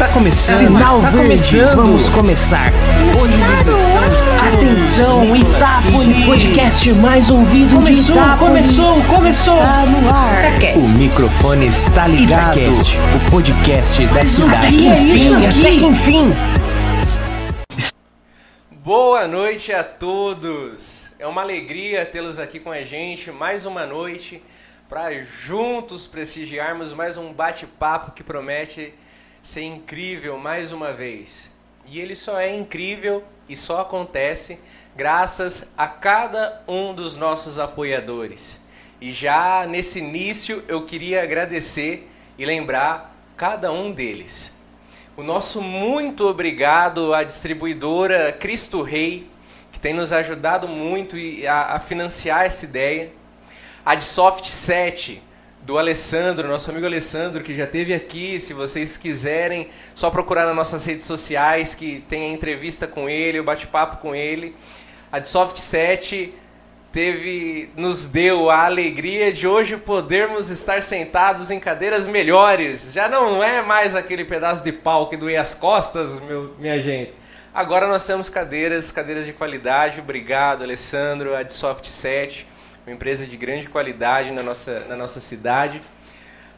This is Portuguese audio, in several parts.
Está começando. Sinal está verde, começando. vamos começar. Hoje eles estão. Atenção, Itápolis, podcast mais ouvido Começou, de Itápolis. começou, começou. Tá no ar. O microfone está ligado. Itacast, o podcast da cidade. que é Enfim, até que enfim. Boa noite a todos! É uma alegria tê-los aqui com a gente mais uma noite para juntos prestigiarmos mais um bate-papo que promete ser incrível mais uma vez. E ele só é incrível e só acontece graças a cada um dos nossos apoiadores. E já nesse início eu queria agradecer e lembrar cada um deles. O nosso muito obrigado à distribuidora Cristo Rei, que tem nos ajudado muito a, financiar essa ideia. A de Soft 7, do Alessandro, nosso amigo Alessandro, que já esteve aqui. Se vocês quiserem, só procurar nas nossas redes sociais, que tem a entrevista com ele, o bate-papo com ele. A de Soft 7 teve nos deu a alegria de hoje podermos estar sentados em cadeiras melhores. Já não é mais aquele pedaço de pau que doía as costas, meu, minha gente. Agora nós temos cadeiras, cadeiras de qualidade. Obrigado, Alessandro, a de Soft 7, uma empresa de grande qualidade na nossa, na nossa cidade.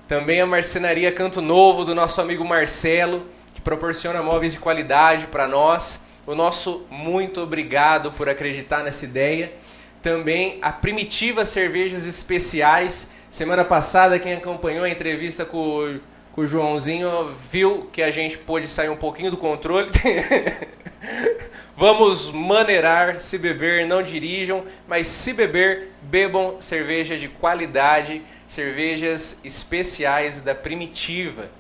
Também a marcenaria Canto Novo do nosso amigo Marcelo, que proporciona móveis de qualidade para nós. O nosso muito obrigado por acreditar nessa ideia. Também a Primitiva Cervejas Especiais. Semana passada, quem acompanhou a entrevista com, o- o Joãozinho viu que a gente pôde sair um pouquinho do controle. Vamos maneirar, se beber, não dirijam, mas se beber, bebam cerveja de qualidade, cervejas especiais da Primitiva.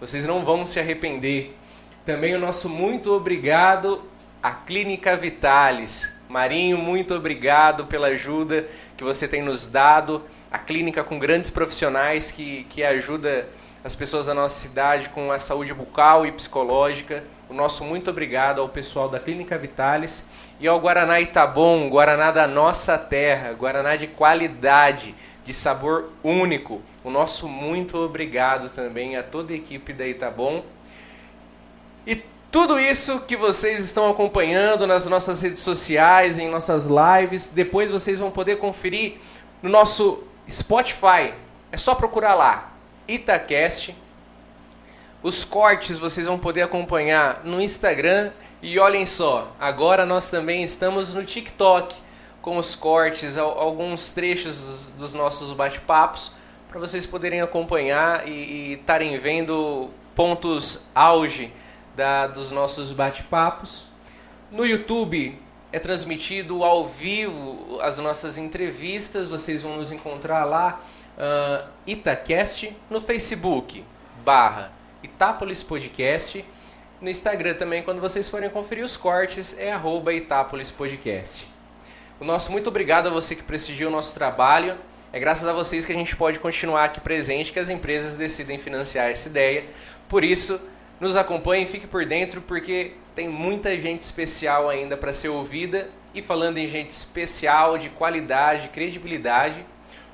Vocês não vão se arrepender. Também o nosso muito obrigado à Clínica Vitalis. Marinho, muito obrigado pela ajuda que você tem nos dado. A clínica com grandes profissionais que, que ajuda as pessoas da nossa cidade com a saúde bucal e psicológica. O nosso muito obrigado ao pessoal da Clínica Vitalis e ao Guaraná Itabom, Guaraná da nossa terra, Guaraná de qualidade, de sabor único. O nosso muito obrigado também a toda a equipe da Itabom. E tudo isso que vocês estão acompanhando nas nossas redes sociais, em nossas lives, depois vocês vão poder conferir no nosso Spotify. É só procurar lá, Itacast. Os cortes vocês vão poder acompanhar no Instagram. E olhem só, agora nós também estamos no TikTok com os cortes, al- alguns trechos dos, nossos bate-papos, para vocês poderem acompanhar e estarem vendo pontos auge da, dos nossos bate-papos. No YouTube é transmitido ao vivo as nossas entrevistas, vocês vão nos encontrar lá, ah, Itacast, no Facebook, barra Itápolis Podcast. No Instagram também, quando vocês forem conferir os cortes, é arroba Itápolis Podcast. O nosso muito obrigado a você que prestigia o nosso trabalho. É graças a vocês que a gente pode continuar aqui presente, que as empresas decidem financiar essa ideia. Por isso, nos acompanhem, fique por dentro, porque tem muita gente especial ainda para ser ouvida. E falando em gente especial, de qualidade, credibilidade,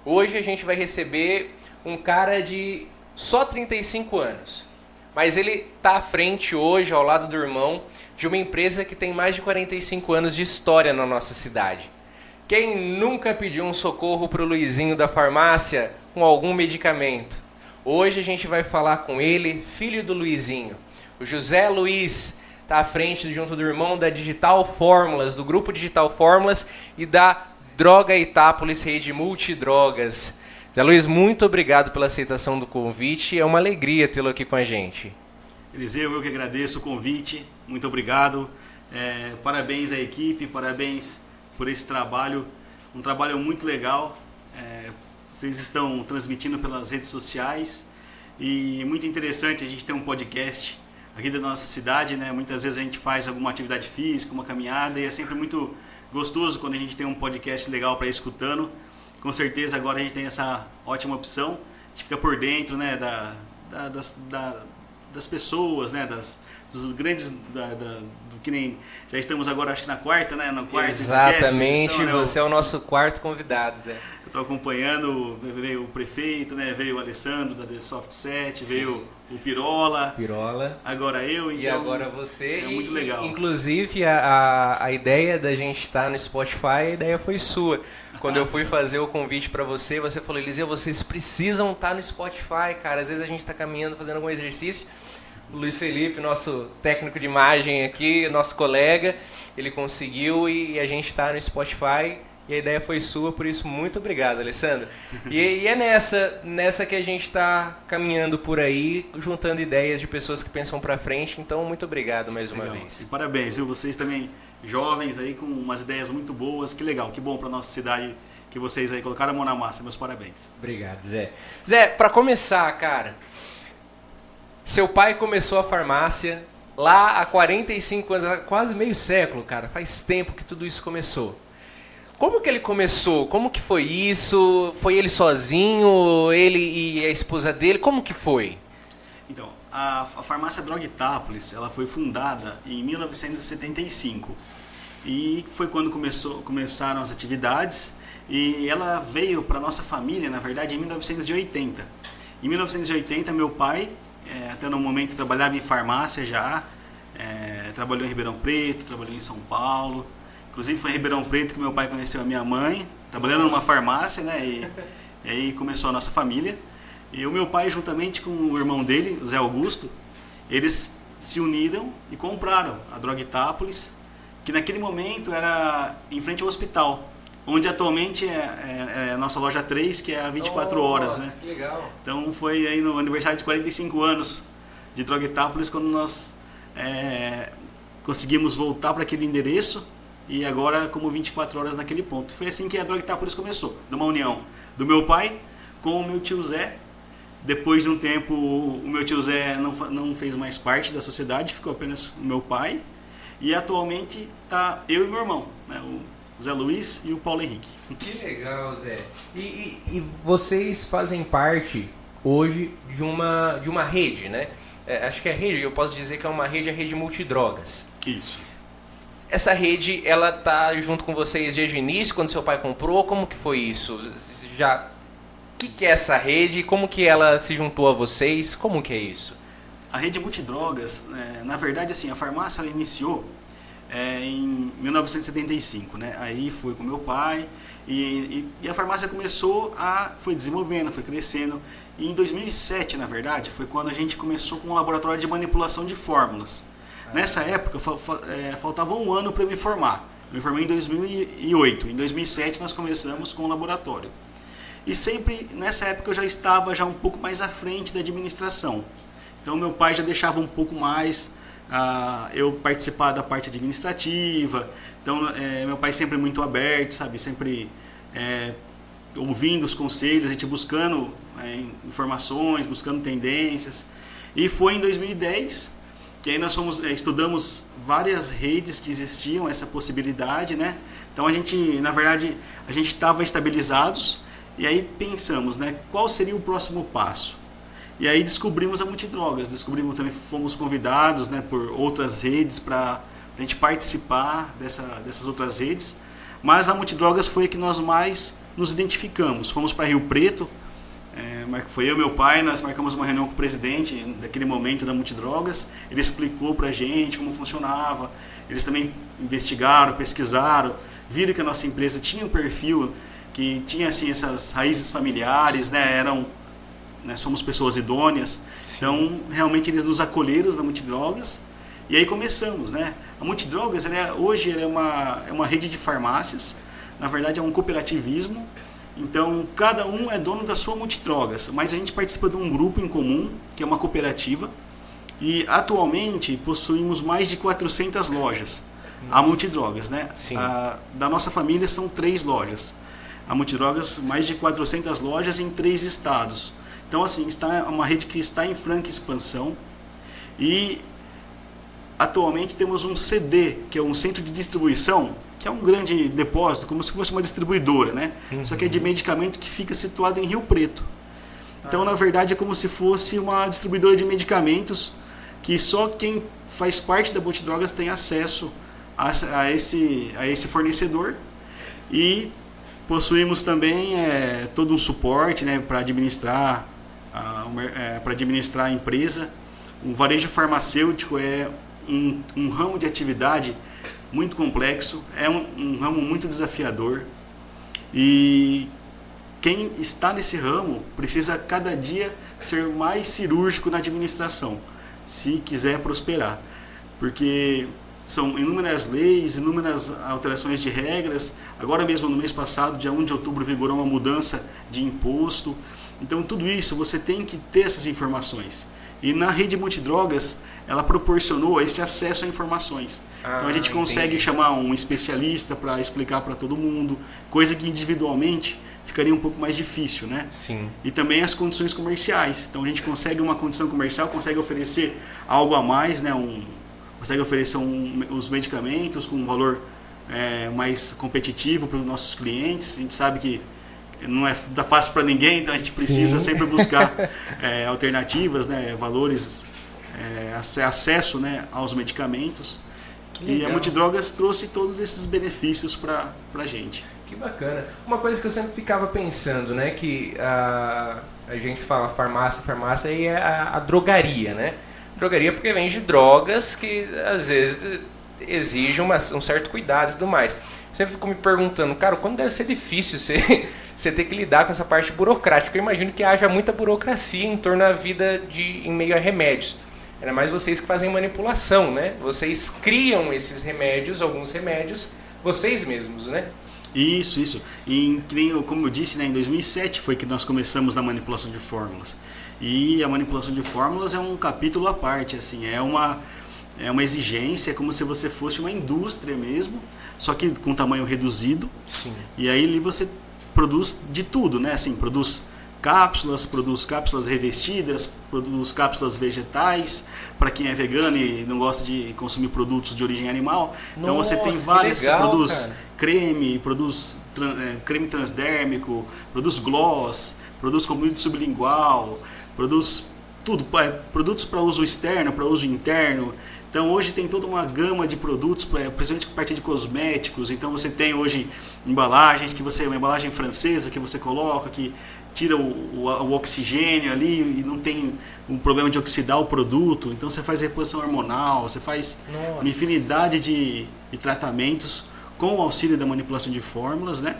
hoje a gente vai receber um cara de só 35 anos. Mas ele está à frente hoje, ao lado do irmão, de uma empresa que tem mais de 45 anos de história na nossa cidade. Quem nunca pediu um socorro para o Luizinho da farmácia com algum medicamento? Hoje a gente vai falar com ele, filho do Luizinho. O José Luiz está à frente, junto do irmão da Digital Fórmulas, do grupo Digital Fórmulas e da Droga Itápolis Rede Multidrogas. Zé Luiz, muito obrigado pela aceitação do convite. É uma alegria tê-lo aqui com a gente. Eliseu, eu que agradeço o convite, muito obrigado. É, parabéns à equipe, parabéns por esse trabalho, um trabalho muito legal. É, vocês estão transmitindo pelas redes sociais e muito interessante a gente ter um podcast aqui da nossa cidade, né? Muitas vezes a gente faz alguma atividade física, uma caminhada e é sempre muito gostoso quando a gente tem um podcast legal para ir escutando. Com certeza agora a gente tem essa ótima opção, a gente fica por dentro, né, da, da- das, da- das pessoas, né, das, dos grandes, da, da- do que nem já estamos agora acho que na quarta, né, no quarto Exatamente, né, você é o nosso quarto convidado, Zé. Eu estou acompanhando, veio o prefeito, né, veio o Alessandro da The Soft Set, Sim. veio o Pirola, Pirola. agora eu. E então agora você. É e- muito legal. Inclusive, a, a, a ideia da gente estar no Spotify, a ideia foi sua. Quando eu fui fazer o convite pra você, você falou, Eliseu, vocês precisam estar no Spotify, cara. Às vezes a gente tá caminhando, fazendo algum exercício. O Luiz Felipe, nosso técnico de imagem aqui, nosso colega, ele conseguiu e a gente tá no Spotify. E a ideia foi sua, por isso muito obrigado, Alessandro. E, e é nessa, nessa que a gente está caminhando por aí, juntando ideias de pessoas que pensam para frente. Então, muito obrigado mais uma Legal. E vez. parabéns, viu? Vocês também jovens aí com umas ideias muito boas. Que legal, que bom para nossa cidade que vocês aí colocaram a mão na massa. Meus parabéns. Obrigado, Zé. Zé, para começar, cara, seu pai começou a farmácia lá há 45 anos, há quase meio século, cara. Faz tempo que tudo isso começou. Como que ele começou? Como que foi isso? Foi ele sozinho? Ele e a esposa dele? Como que foi? Então, a, a farmácia Drogtápolis, ela foi fundada em 1975 e foi quando começou, começaram as atividades e ela veio para nossa família, na verdade, em 1980. Em 1980, meu pai, eh, até no momento, trabalhava em farmácia já, eh, trabalhou em Ribeirão Preto, trabalhou em São Paulo. Inclusive foi em Ribeirão Preto que meu pai conheceu a minha mãe, trabalhando numa farmácia, né? E, e aí começou a nossa família. E o meu pai, juntamente com o irmão dele, o Zé Augusto, eles se uniram e compraram a Drogtápolis, que naquele momento era em frente ao hospital, onde atualmente é, é- é a nossa loja 3, que é a 24 horas, né? Que legal. Então foi aí no aniversário de 45 anos de Drogtápolis quando nós é, conseguimos voltar para aquele endereço e agora como 24 horas naquele ponto. Foi assim que a Drogtápolis começou, numa união do meu pai com o meu tio Zé. Depois de um tempo, o meu tio Zé não, não fez mais parte da sociedade, ficou apenas o meu pai. E atualmente tá eu e meu irmão, né, o Zé Luiz e o Paulo Henrique. Que legal, Zé. E, e- e vocês fazem parte hoje de uma, de uma rede, né? É, acho que a rede, eu posso dizer que é uma rede, a rede multidrogas. Isso. Essa rede, ela tá junto com vocês desde o início, quando seu pai comprou? Como que foi isso? Já... O que, que é essa rede? Como que ela se juntou a vocês? Como que é isso? A rede multidrogas, é, na verdade, assim, a farmácia ela iniciou é, em 1975, né? Aí foi com meu pai e, e- e a farmácia começou a foi desenvolvendo, foi crescendo. E em 2007, na verdade, foi quando a gente começou com um laboratório de manipulação de fórmulas. Nessa época, é, faltava um ano para eu me formar. Eu me formei em 2008. Em 2007 nós começamos com o laboratório. E sempre nessa época eu já estava já um pouco mais à frente da administração. Então meu pai já deixava um pouco mais ah, eu participar da parte administrativa. Então eh, meu pai sempre muito aberto, sabe, sempre eh, ouvindo os conselhos, a gente buscando eh, informações, buscando tendências. E foi em 2010 que aí nós fomos eh, estudamos várias redes que existiam essa possibilidade, né? Então a gente, na verdade, a gente estava estabilizados e aí pensamos, né, qual seria o próximo passo? E aí descobrimos a Multidrogas, descobrimos também, fomos convidados né, por outras redes para a gente participar dessa, dessas outras redes, mas a Multidrogas foi a que nós mais nos identificamos. Fomos para Rio Preto, é, foi eu e meu pai, nós marcamos uma reunião com o presidente daquele momento da Multidrogas, ele explicou para a gente como funcionava, eles também investigaram, pesquisaram, viram que a nossa empresa tinha um perfil que tinha assim essas raízes familiares, né, eram né, somos pessoas idôneas. Então, realmente eles nos acolheram na Multidrogas. E aí começamos, né? A Multidrogas, ela é, hoje ela é, uma, é uma rede de farmácias. Na verdade, é um cooperativismo. Então, cada um é dono da sua Multidrogas. Mas a gente participa de um grupo em comum, que é uma cooperativa. E atualmente possuímos mais de 400 lojas. A Multidrogas, né? Sim. A- da nossa família são três lojas. A Multidrogas, mais de 400 lojas em três estados. Então, assim, está é uma rede que está em franca expansão. E atualmente temos um CD, que é um centro de distribuição, que é um grande depósito, como se fosse uma distribuidora, né? Só que é de medicamento que fica situado em Rio Preto. Então, na verdade, é como se fosse uma distribuidora de medicamentos que só quem faz parte da Multidrogas tem acesso a, a esse, a esse fornecedor. E possuímos também é, todo um suporte né, para administrar ah, é, para administrar a empresa. O varejo farmacêutico é um, um ramo de atividade muito complexo, é um, um ramo muito desafiador e quem está nesse ramo precisa cada dia ser mais cirúrgico na administração, se quiser prosperar, porque são inúmeras leis, inúmeras alterações de regras. Agora mesmo no mês passado, dia 1 de outubro, vigorou uma mudança de imposto. Então tudo isso você tem que ter essas informações. E na rede multidrogas, ela proporcionou esse acesso a informações. Ah, então a gente consegue entendi. chamar um especialista para explicar para todo mundo, coisa que individualmente ficaria um pouco mais difícil, né? Sim. E também as condições comerciais. Então a gente consegue uma condição comercial, consegue oferecer algo a mais, né? Um, consegue oferecer um, os medicamentos com um valor é, mais competitivo para os nossos clientes. A gente sabe que não é fácil para ninguém, então a gente precisa Sim. sempre buscar é, alternativas, né, valores, é, acesso né, aos medicamentos. E a Multidrogas trouxe todos esses benefícios para a gente. Que bacana. Uma coisa que eu sempre ficava pensando, né, que a, a gente fala farmácia, farmácia e é a, a drogaria, né? Drogaria porque vende drogas que às vezes exigem uma, um certo cuidado e tudo mais sempre fico me perguntando, cara, quando deve ser difícil você, você ter que lidar com essa parte burocrática. Eu imagino que haja muita burocracia em torno da vida de, em meio a remédios. Ainda mais vocês que fazem manipulação, né? Vocês criam esses remédios, alguns remédios, vocês mesmos, né? Isso, isso. E como eu disse, né, em 2007 foi que nós começamos na manipulação de fórmulas. E a manipulação de fórmulas é um capítulo à parte, assim, é uma é uma exigência, é como se você fosse uma indústria mesmo, só que com tamanho reduzido. Sim. E aí ali você produz de tudo, né? Assim, produz cápsulas, produz cápsulas revestidas, produz cápsulas vegetais para quem é vegano e não gosta de consumir produtos de origem animal. Nossa, então você tem várias, legal, produz cara. creme, produz é, creme transdérmico, produz gloss, produz comprimido sublingual, produz tudo, é, produtos para uso externo, para uso interno. Então hoje tem toda uma gama de produtos, principalmente a partir de cosméticos. Então você tem hoje embalagens que você, uma embalagem francesa que você coloca, que tira o, o, o, oxigênio ali e não tem um problema de oxidar o produto. Então você faz reposição hormonal, você faz Nossa. uma infinidade de, de tratamentos com o auxílio da manipulação de fórmulas, né?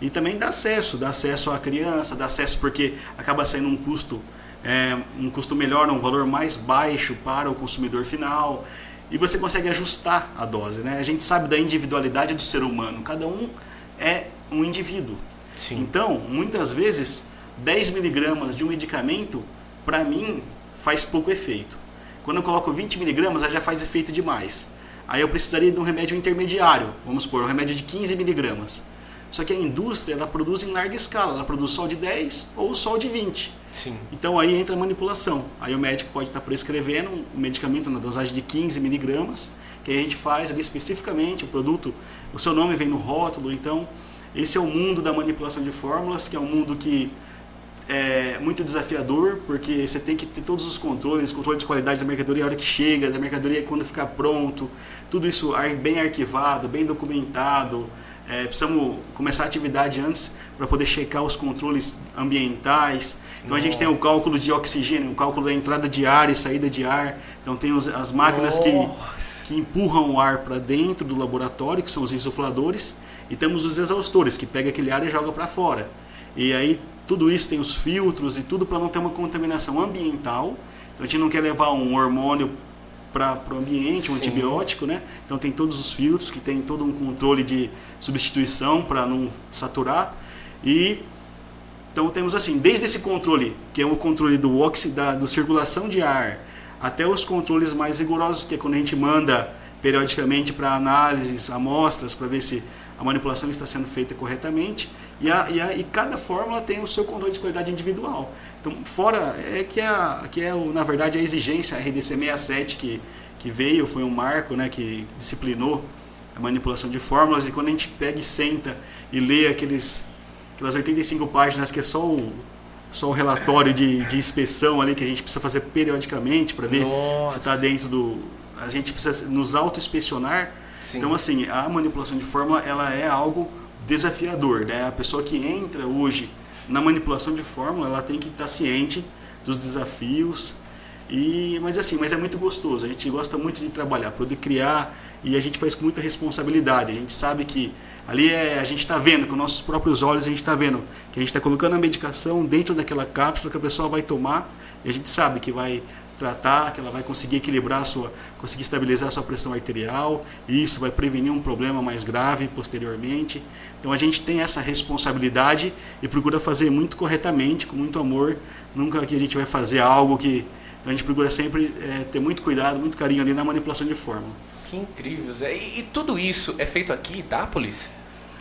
E também dá acesso, dá acesso à criança, dá acesso porque acaba sendo um custo é, um custo melhor, um valor mais baixo para o consumidor final e você consegue ajustar a dose. Né? A gente sabe da individualidade do ser humano, cada um é um indivíduo. Sim. Então, muitas vezes, 10 miligramas de um medicamento, para mim, faz pouco efeito. Quando eu coloco 20 miligramas, já faz efeito demais. Aí eu precisaria de um remédio intermediário, vamos supor, um remédio de 15 miligramas. Só que a indústria ela produz em larga escala, ela produz sol de 10 ou sol de 20. Sim. Então aí entra a manipulação. Aí o médico pode estar prescrevendo um medicamento na dosagem de 15 miligramas, que a gente faz ali especificamente, o produto, o seu nome vem no rótulo. Então, esse é o mundo da manipulação de fórmulas, que é um mundo que é muito desafiador, porque você tem que ter todos os controles, controle de qualidade da mercadoria a hora que chega, da mercadoria quando ficar pronto, tudo isso bem arquivado, bem documentado. É, precisamos começar a atividade antes para poder checar os controles ambientais. Então Nossa. a gente tem o cálculo de oxigênio, o cálculo da entrada de ar e saída de ar. Então tem os, as máquinas que, que empurram o ar para dentro do laboratório, que são os insufladores, e temos os exaustores, que pega aquele ar e joga para fora. E aí tudo isso tem os filtros e tudo para não ter uma contaminação ambiental. Então a gente não quer levar um hormônio para o ambiente, um Sim. antibiótico, né? Então tem todos os filtros que tem todo um controle de substituição para não saturar e então temos assim, desde esse controle, que é o controle do oxida, do circulação de ar, até os controles mais rigorosos, que é quando a gente manda periodicamente para análises, amostras, para ver se a manipulação está sendo feita corretamente. E, a, e, a, e, cada fórmula tem o seu controle de qualidade individual. Então, fora é que é, que é na verdade, a exigência, a RDC 67 que, que veio, foi um marco né, que disciplinou a manipulação de fórmulas. E quando a gente pega e senta e lê aqueles, aquelas 85 páginas que é só o, só o relatório de, de inspeção ali que a gente precisa fazer periodicamente para ver Nossa. se está dentro do. A gente precisa nos auto-inspecionar. Então, assim, a manipulação de fórmula ela é algo desafiador. Né? A pessoa que entra hoje na manipulação de fórmula, ela tem que estar ciente dos desafios. E, mas assim, mas é muito gostoso. A gente gosta muito de trabalhar, poder criar e a gente faz com muita responsabilidade. A gente sabe que ali é, a gente está vendo com nossos próprios olhos, a gente está vendo que a gente está colocando a medicação dentro daquela cápsula que a pessoa vai tomar e a gente sabe que vai tratar, que ela vai conseguir equilibrar sua, conseguir estabilizar a sua pressão arterial, e isso vai prevenir um problema mais grave posteriormente. Então a gente tem essa responsabilidade e procura fazer muito corretamente, com muito amor. Nunca que a gente vai fazer algo que então a gente procura sempre é, ter muito cuidado, muito carinho ali na manipulação de fórmula. Que incrível, Zé. E, e tudo isso é feito aqui em Itápolis?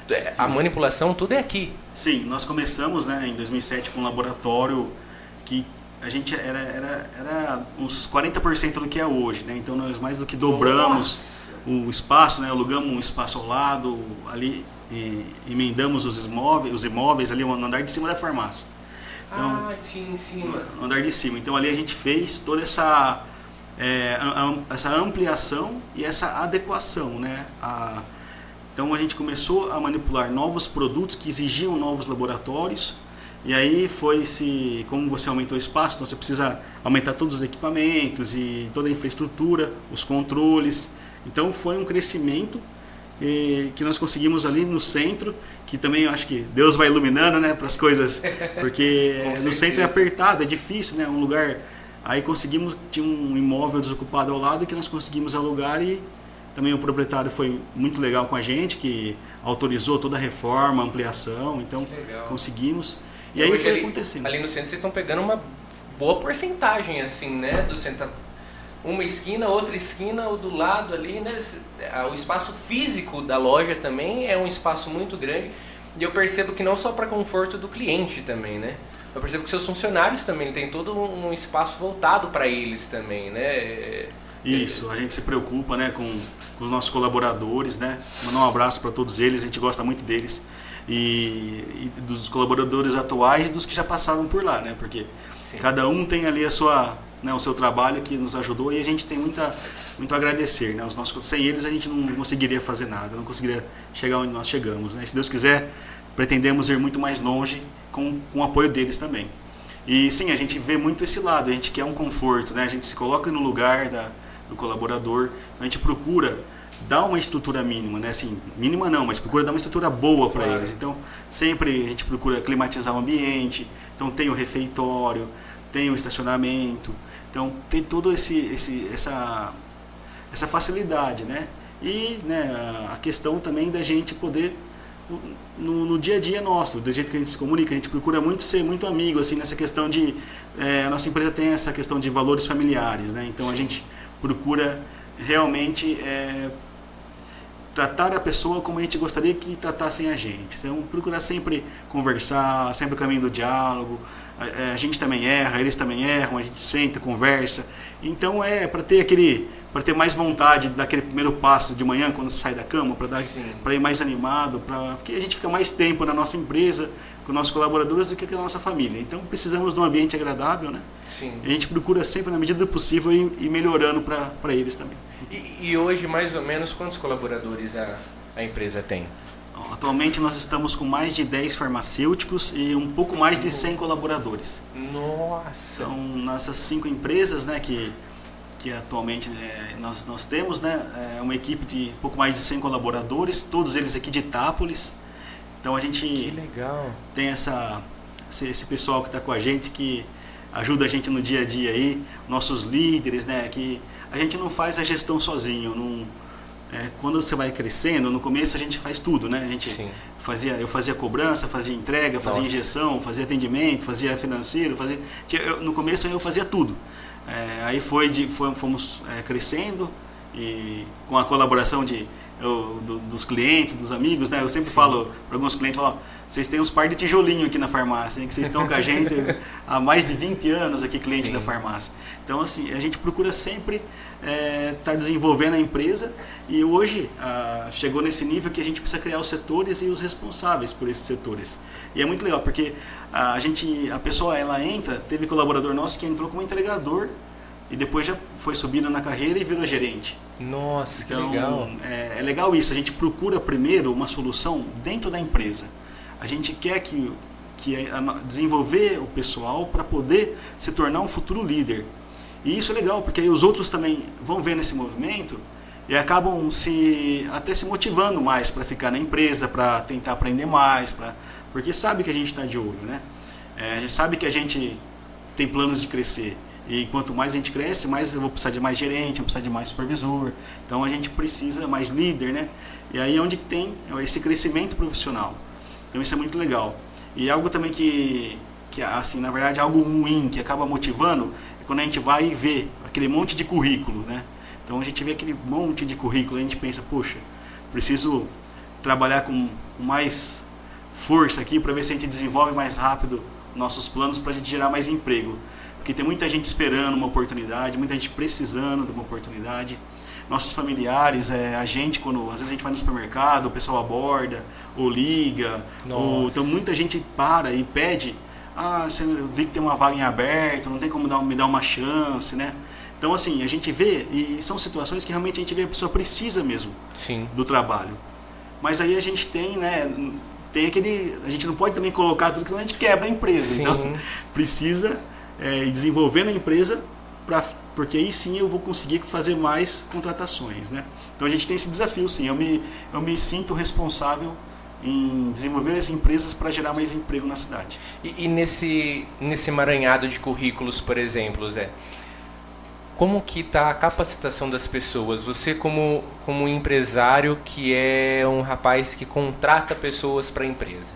É, a manipulação, tudo é aqui? Sim, nós começamos né, em 2007 com um laboratório que a gente era, era, era uns 40% do que é hoje, né? Então nós mais do que dobramos Nossa. o espaço, né? Alugamos um espaço ao lado, ali e, emendamos os imóveis, os imóveis ali no andar de cima da farmácia. Então, ah, sim, sim. No andar de cima. Então ali a gente fez toda essa é, essa ampliação e essa adequação, né? A, então a gente começou a manipular novos produtos que exigiam novos laboratórios e aí foi se, como você aumentou o espaço, então você precisa aumentar todos os equipamentos e toda a infraestrutura, os controles. Então foi um crescimento eh, que nós conseguimos ali no centro, que também eu acho que Deus vai iluminando, né, para as coisas, porque no centro é apertado, é difícil, né, um lugar. Aí conseguimos tinha um imóvel desocupado ao lado que nós conseguimos alugar e também o proprietário foi muito legal com a gente, que autorizou toda a reforma, ampliação, então conseguimos. E aí foi ali, acontecendo. Ali no centro vocês estão pegando uma boa porcentagem, assim, né? Do centro. Uma esquina, outra esquina, ou do lado ali, né? O espaço físico da loja também é um espaço muito grande. E eu percebo que não só para conforto do cliente também, né? Eu percebo que seus funcionários também têm todo um espaço voltado para eles também, né? Isso, a gente se preocupa, né, com, com os nossos colaboradores, né? Mandar um abraço para todos eles, a gente gosta muito deles e, e, dos colaboradores atuais e dos que já passaram por lá, né? Porque Sim. cada um tem ali a sua, né, o seu trabalho que nos ajudou e a gente tem muita, muito a agradecer, né? Os nossos, sem eles a gente não conseguiria fazer nada, não conseguiria chegar onde nós chegamos, né? Se Deus quiser, pretendemos ir muito mais longe com, com o apoio deles também. E sim, a gente vê muito esse lado, a gente quer um conforto, né? A gente se coloca no lugar da, do colaborador, então a gente procura dar uma estrutura mínima, né? Assim, mínima não, mas procura dar uma estrutura boa para claro. eles. Então, sempre a gente procura climatizar o ambiente. Então, tem o refeitório, tem o estacionamento. Então, tem todo esse, esse essa essa facilidade, né? E né, a questão também da gente poder no, no, dia a dia nosso, do jeito que a gente se comunica, a gente procura muito ser muito amigo, assim, nessa questão de é, a nossa empresa tem essa questão de valores familiares, né? Então Sim. a gente procura realmente é, tratar a pessoa como a gente gostaria que tratassem a gente. Então, procurar sempre conversar, sempre o caminho do diálogo. A, é, a, gente também erra, eles também erram, a gente senta, conversa. Então, é para ter aquele, para ter mais vontade daquele primeiro passo de manhã quando sai da cama, para dar, para ir mais animado, para porque a gente fica mais tempo na nossa empresa com nossos colaboradores do que com a nossa família. Então, precisamos de um ambiente agradável, né? Sim. E a gente procura sempre, na medida do possível, ir, ir melhorando para eles também. E, e, hoje, mais ou menos, quantos colaboradores a, a empresa tem? Atualmente nós estamos com mais de 10 farmacêuticos e um pouco mais de 100 colaboradores. Nossa! Então, nessas cinco empresas né, que, que atualmente é, nós, nós temos, né, é uma equipe de pouco mais de 100 colaboradores, todos eles aqui de Itápolis. Então a gente que legal. tem essa, esse, esse pessoal que está com a gente que ajuda a gente no dia a dia aí, nossos líderes, né, que a gente não faz a gestão sozinho. Não, é, quando você vai crescendo, no começo a gente faz tudo, né? A gente Sim. fazia, eu fazia cobrança, fazia entrega, fazia Nossa. injeção, fazia atendimento, fazia financeiro, fazia. Eu, no começo eu fazia tudo. É, aí foi de, foi, fomos é, crescendo e com a colaboração de eu, do, dos clientes, dos amigos, né? Eu sempre Sim. falo para alguns clientes, falo, vocês têm uns par de tijolinho aqui na farmácia, hein? que vocês estão com a gente há mais de 20 anos aqui, cliente Sim. da farmácia. Então, assim, a gente procura sempre estar é, tá desenvolvendo a empresa e hoje ah, chegou nesse nível que a gente precisa criar os setores e os responsáveis por esses setores. E é muito legal, porque a gente, a pessoa, ela entra, teve colaborador nosso que entrou como entregador e depois já foi subindo na carreira e virou gerente. Nossa, então, que legal. É, é legal isso, a gente procura primeiro uma solução dentro da empresa. A gente quer que que desenvolver o pessoal para poder se tornar um futuro líder. E isso é legal, porque aí os outros também vão ver nesse movimento e acabam se até se motivando mais para ficar na empresa, para tentar aprender mais, pra, porque sabe que a gente está de olho, né? É, sabe que a gente tem planos de crescer. E quanto mais a gente cresce, mais eu vou precisar de mais gerente, eu vou precisar de mais supervisor. Então a gente precisa mais líder, né? E aí é onde tem esse crescimento profissional. Então isso é muito legal. E algo também que, que assim, na verdade, algo ruim que acaba motivando é quando a gente vai e vê aquele monte de currículo, né? Então a gente vê aquele monte de currículo e a gente pensa, poxa, preciso trabalhar com com mais força aqui para ver se a gente desenvolve mais rápido nossos planos para a gente gerar mais emprego. Porque tem muita gente esperando uma oportunidade, muita gente precisando de uma oportunidade. Nossos familiares, é, a gente, quando às vezes a gente vai no supermercado, o pessoal aborda, ou liga, ou, então muita gente para e pede, ah, você vi que tem uma vaga em aberto, não tem como dar, me dar uma chance, né? Então assim, a gente vê, e são situações que realmente a gente vê a pessoa precisa mesmo Sim. do trabalho. Mas aí a gente tem, né, tem aquele, a gente não pode também colocar tudo que senão a gente quebra a empresa. Sim. Então precisa é, ir desenvolvendo a empresa para porque aí sim eu vou conseguir fazer mais contratações, né? Então a gente tem esse desafio, sim. Eu me eu me sinto responsável em desenvolver as empresas para gerar mais emprego na cidade. E, e nesse, nesse emaranhado de currículos, por exemplo, Zé, como que está a capacitação das pessoas? Você como, como empresário que é um rapaz que contrata pessoas para a empresa,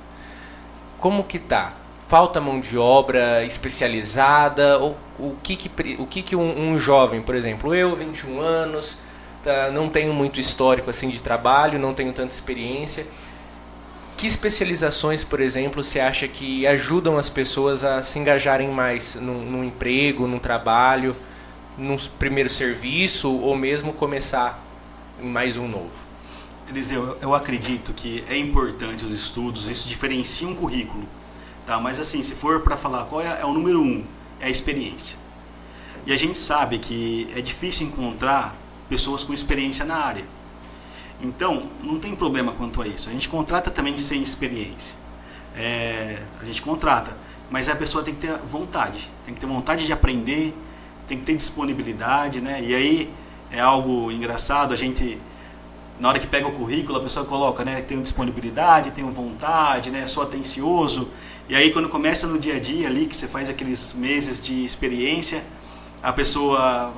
como que tá? Falta mão de obra especializada? Ou, o que que, o que, que um, um jovem, por exemplo, eu, 21 anos, tá, não tenho muito histórico assim de trabalho, não tenho tanta experiência, que especializações, por exemplo, você acha que ajudam as pessoas a se engajarem mais num, num emprego, num trabalho, num primeiro serviço ou mesmo começar em mais um novo? Eliseu, eu, eu acredito que é importante os estudos, isso diferencia um currículo. Tá? Mas assim, se for para falar qual é, é o número um, é a experiência. E a gente sabe que é difícil encontrar pessoas com experiência na área. Então, não tem problema quanto a isso. A gente contrata também sem experiência. É, a gente contrata, mas a pessoa tem que ter vontade, tem que ter vontade de aprender, tem que ter disponibilidade, né? E aí é algo engraçado, a gente na hora que pega o currículo, a pessoa coloca, né, tem disponibilidade, tem vontade, né, sou atencioso. E aí quando começa no dia a dia ali, que você faz aqueles meses de experiência, a pessoa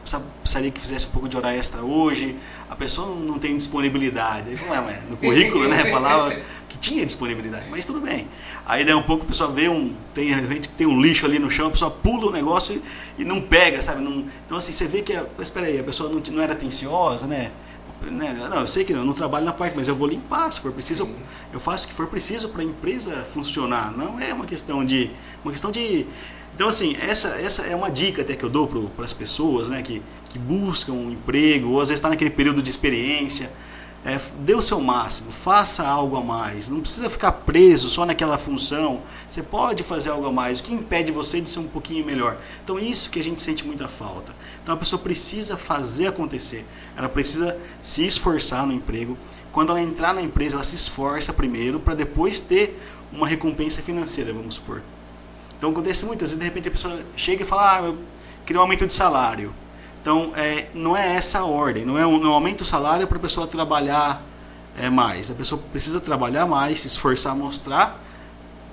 precisa- precisaria que fizesse um pouco de hora extra hoje, a pessoa não- não tem disponibilidade. Fala, "Ué, mas no currículo, né, falava que tinha disponibilidade, mas tudo bem. Aí daí um pouco a pessoa vê um, tem gente tem um lixo ali no chão, a pessoa pula o negócio e, e não pega, sabe? Não, então assim, você vê que, a, espera aí, a pessoa não, não era atenciosa, né? Né? Não, eu sei que eu não trabalho na parte, mas eu vou limpar, se for preciso, eu, eu faço o que for preciso para a empresa funcionar. Não é uma questão de, uma questão de, então assim, essa, essa é uma dica até que eu dou para as pessoas, né, que, que buscam um emprego ou às vezes está naquele período de experiência. É, dê o seu máximo, faça algo a mais. Não precisa ficar preso só naquela função. Você pode fazer algo a mais. O que impede você de ser um pouquinho melhor? Então, isso que a gente sente muita falta. Então, a pessoa precisa fazer acontecer. Ela precisa se esforçar no emprego. Quando ela entrar na empresa, ela se esforça primeiro para depois ter uma recompensa financeira, vamos supor. Então, acontece muitas vezes, de repente, a pessoa chega e fala: Ah, eu queria um aumento de salário. Então, é, não é essa a ordem, não é um, não aumenta salário para a pessoa trabalhar é, mais. A pessoa precisa trabalhar mais, se esforçar, mostrar.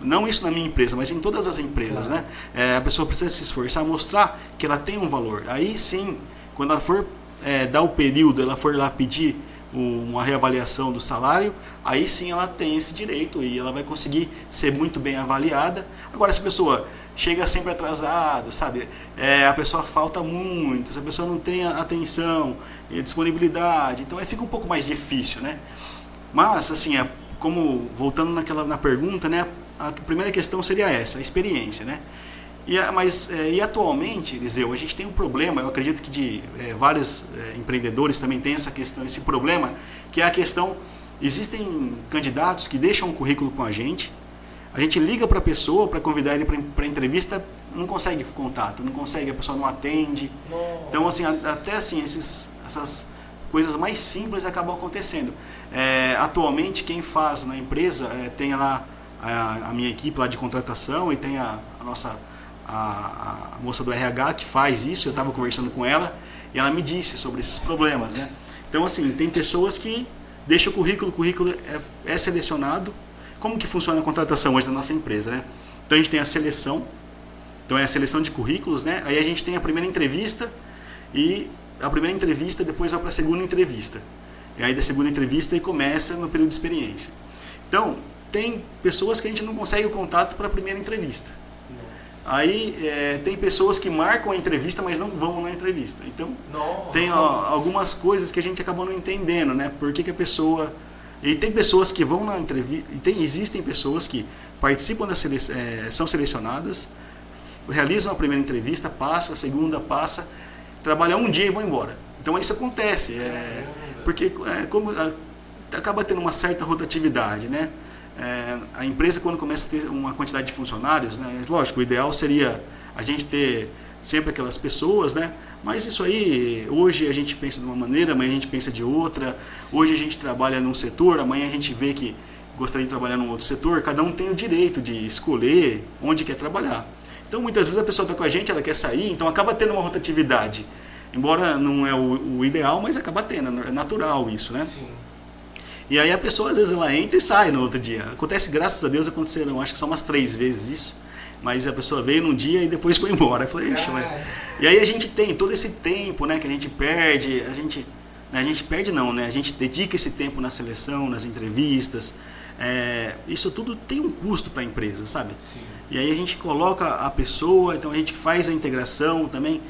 Não isso na minha empresa, mas em todas as empresas, né? É, a pessoa precisa se esforçar, mostrar que ela tem um valor. Aí sim, quando ela for é, dar o período, ela for lá pedir um- uma reavaliação do salário, aí sim ela tem esse direito e ela vai conseguir ser muito bem avaliada. Agora, se a pessoa chega sempre atrasada, sabe? É, a pessoa falta muito, se a pessoa não tem atenção e disponibilidade, então aí fica um pouco mais difícil, né? Mas, assim, é, como voltando naquela na pergunta, né? A primeira questão seria essa, a experiência, né? E, mas é, e atualmente, Eliseu, a gente tem um problema, eu acredito que de é, vários é, empreendedores também tem essa questão, esse problema, que é a questão, existem candidatos que deixam um currículo com a gente, a gente liga para a pessoa para convidar ele para entrevista, não consegue contato, não consegue, a pessoa não atende. Então, assim, até assim, esses, essas coisas mais simples acabam acontecendo. É, atualmente, quem faz na empresa é, tem lá a, a minha equipe lá de contratação e tem a, a nossa a, a, moça do RH que faz isso. Eu estava conversando com ela e ela me disse sobre esses problemas, né? Então assim tem pessoas que deixam o currículo, o currículo é, é selecionado. Como que funciona a contratação hoje da nossa empresa, né? Então a gente tem a seleção, então é a seleção de currículos, né? Aí a gente tem a primeira entrevista e a primeira entrevista depois vai para a segunda entrevista. E aí da segunda entrevista e começa no período de experiência. Então, tem pessoas que a gente não consegue o contato para a primeira entrevista. Nossa. Aí é, tem pessoas que marcam a entrevista, mas não vão na entrevista. Então, Nossa. tem ó, algumas coisas que a gente acabou não entendendo, né? Por que, que a pessoa. E tem pessoas que vão na entrevista. E tem, existem pessoas que participam da sele, é, são selecionadas, realizam a primeira entrevista, passa, a segunda passa, trabalham um dia e vão embora. Então isso acontece. É, porque é, como acaba tendo uma certa rotatividade, né? É, a empresa quando começa a ter uma quantidade de funcionários, né? Lógico, o ideal seria a gente ter sempre aquelas pessoas, né? Mas isso aí, hoje a gente pensa de uma maneira, amanhã a gente pensa de outra. Hoje a gente trabalha num setor, amanhã a gente vê que gostaria de trabalhar num outro setor. Cada um tem o direito de escolher onde quer trabalhar. Então muitas vezes a pessoa está com a gente, ela quer sair, então acaba tendo uma rotatividade. Embora não é o, o ideal, mas acaba tendo, é natural isso, né? Sim. E aí a pessoa às vezes ela entra e sai no outro dia. Acontece, graças a Deus, aconteceram, acho que são umas três vezes isso. Mas a pessoa veio num dia e depois foi embora. Eu falei, Ixi. E aí a gente tem todo esse tempo, né, que a gente perde, a gente, né, a gente perde não, né? A gente dedica esse tempo na seleção, nas entrevistas. É, isso tudo tem um custo para a empresa, sabe? Sim. E aí a gente coloca a pessoa, então a gente faz a integração também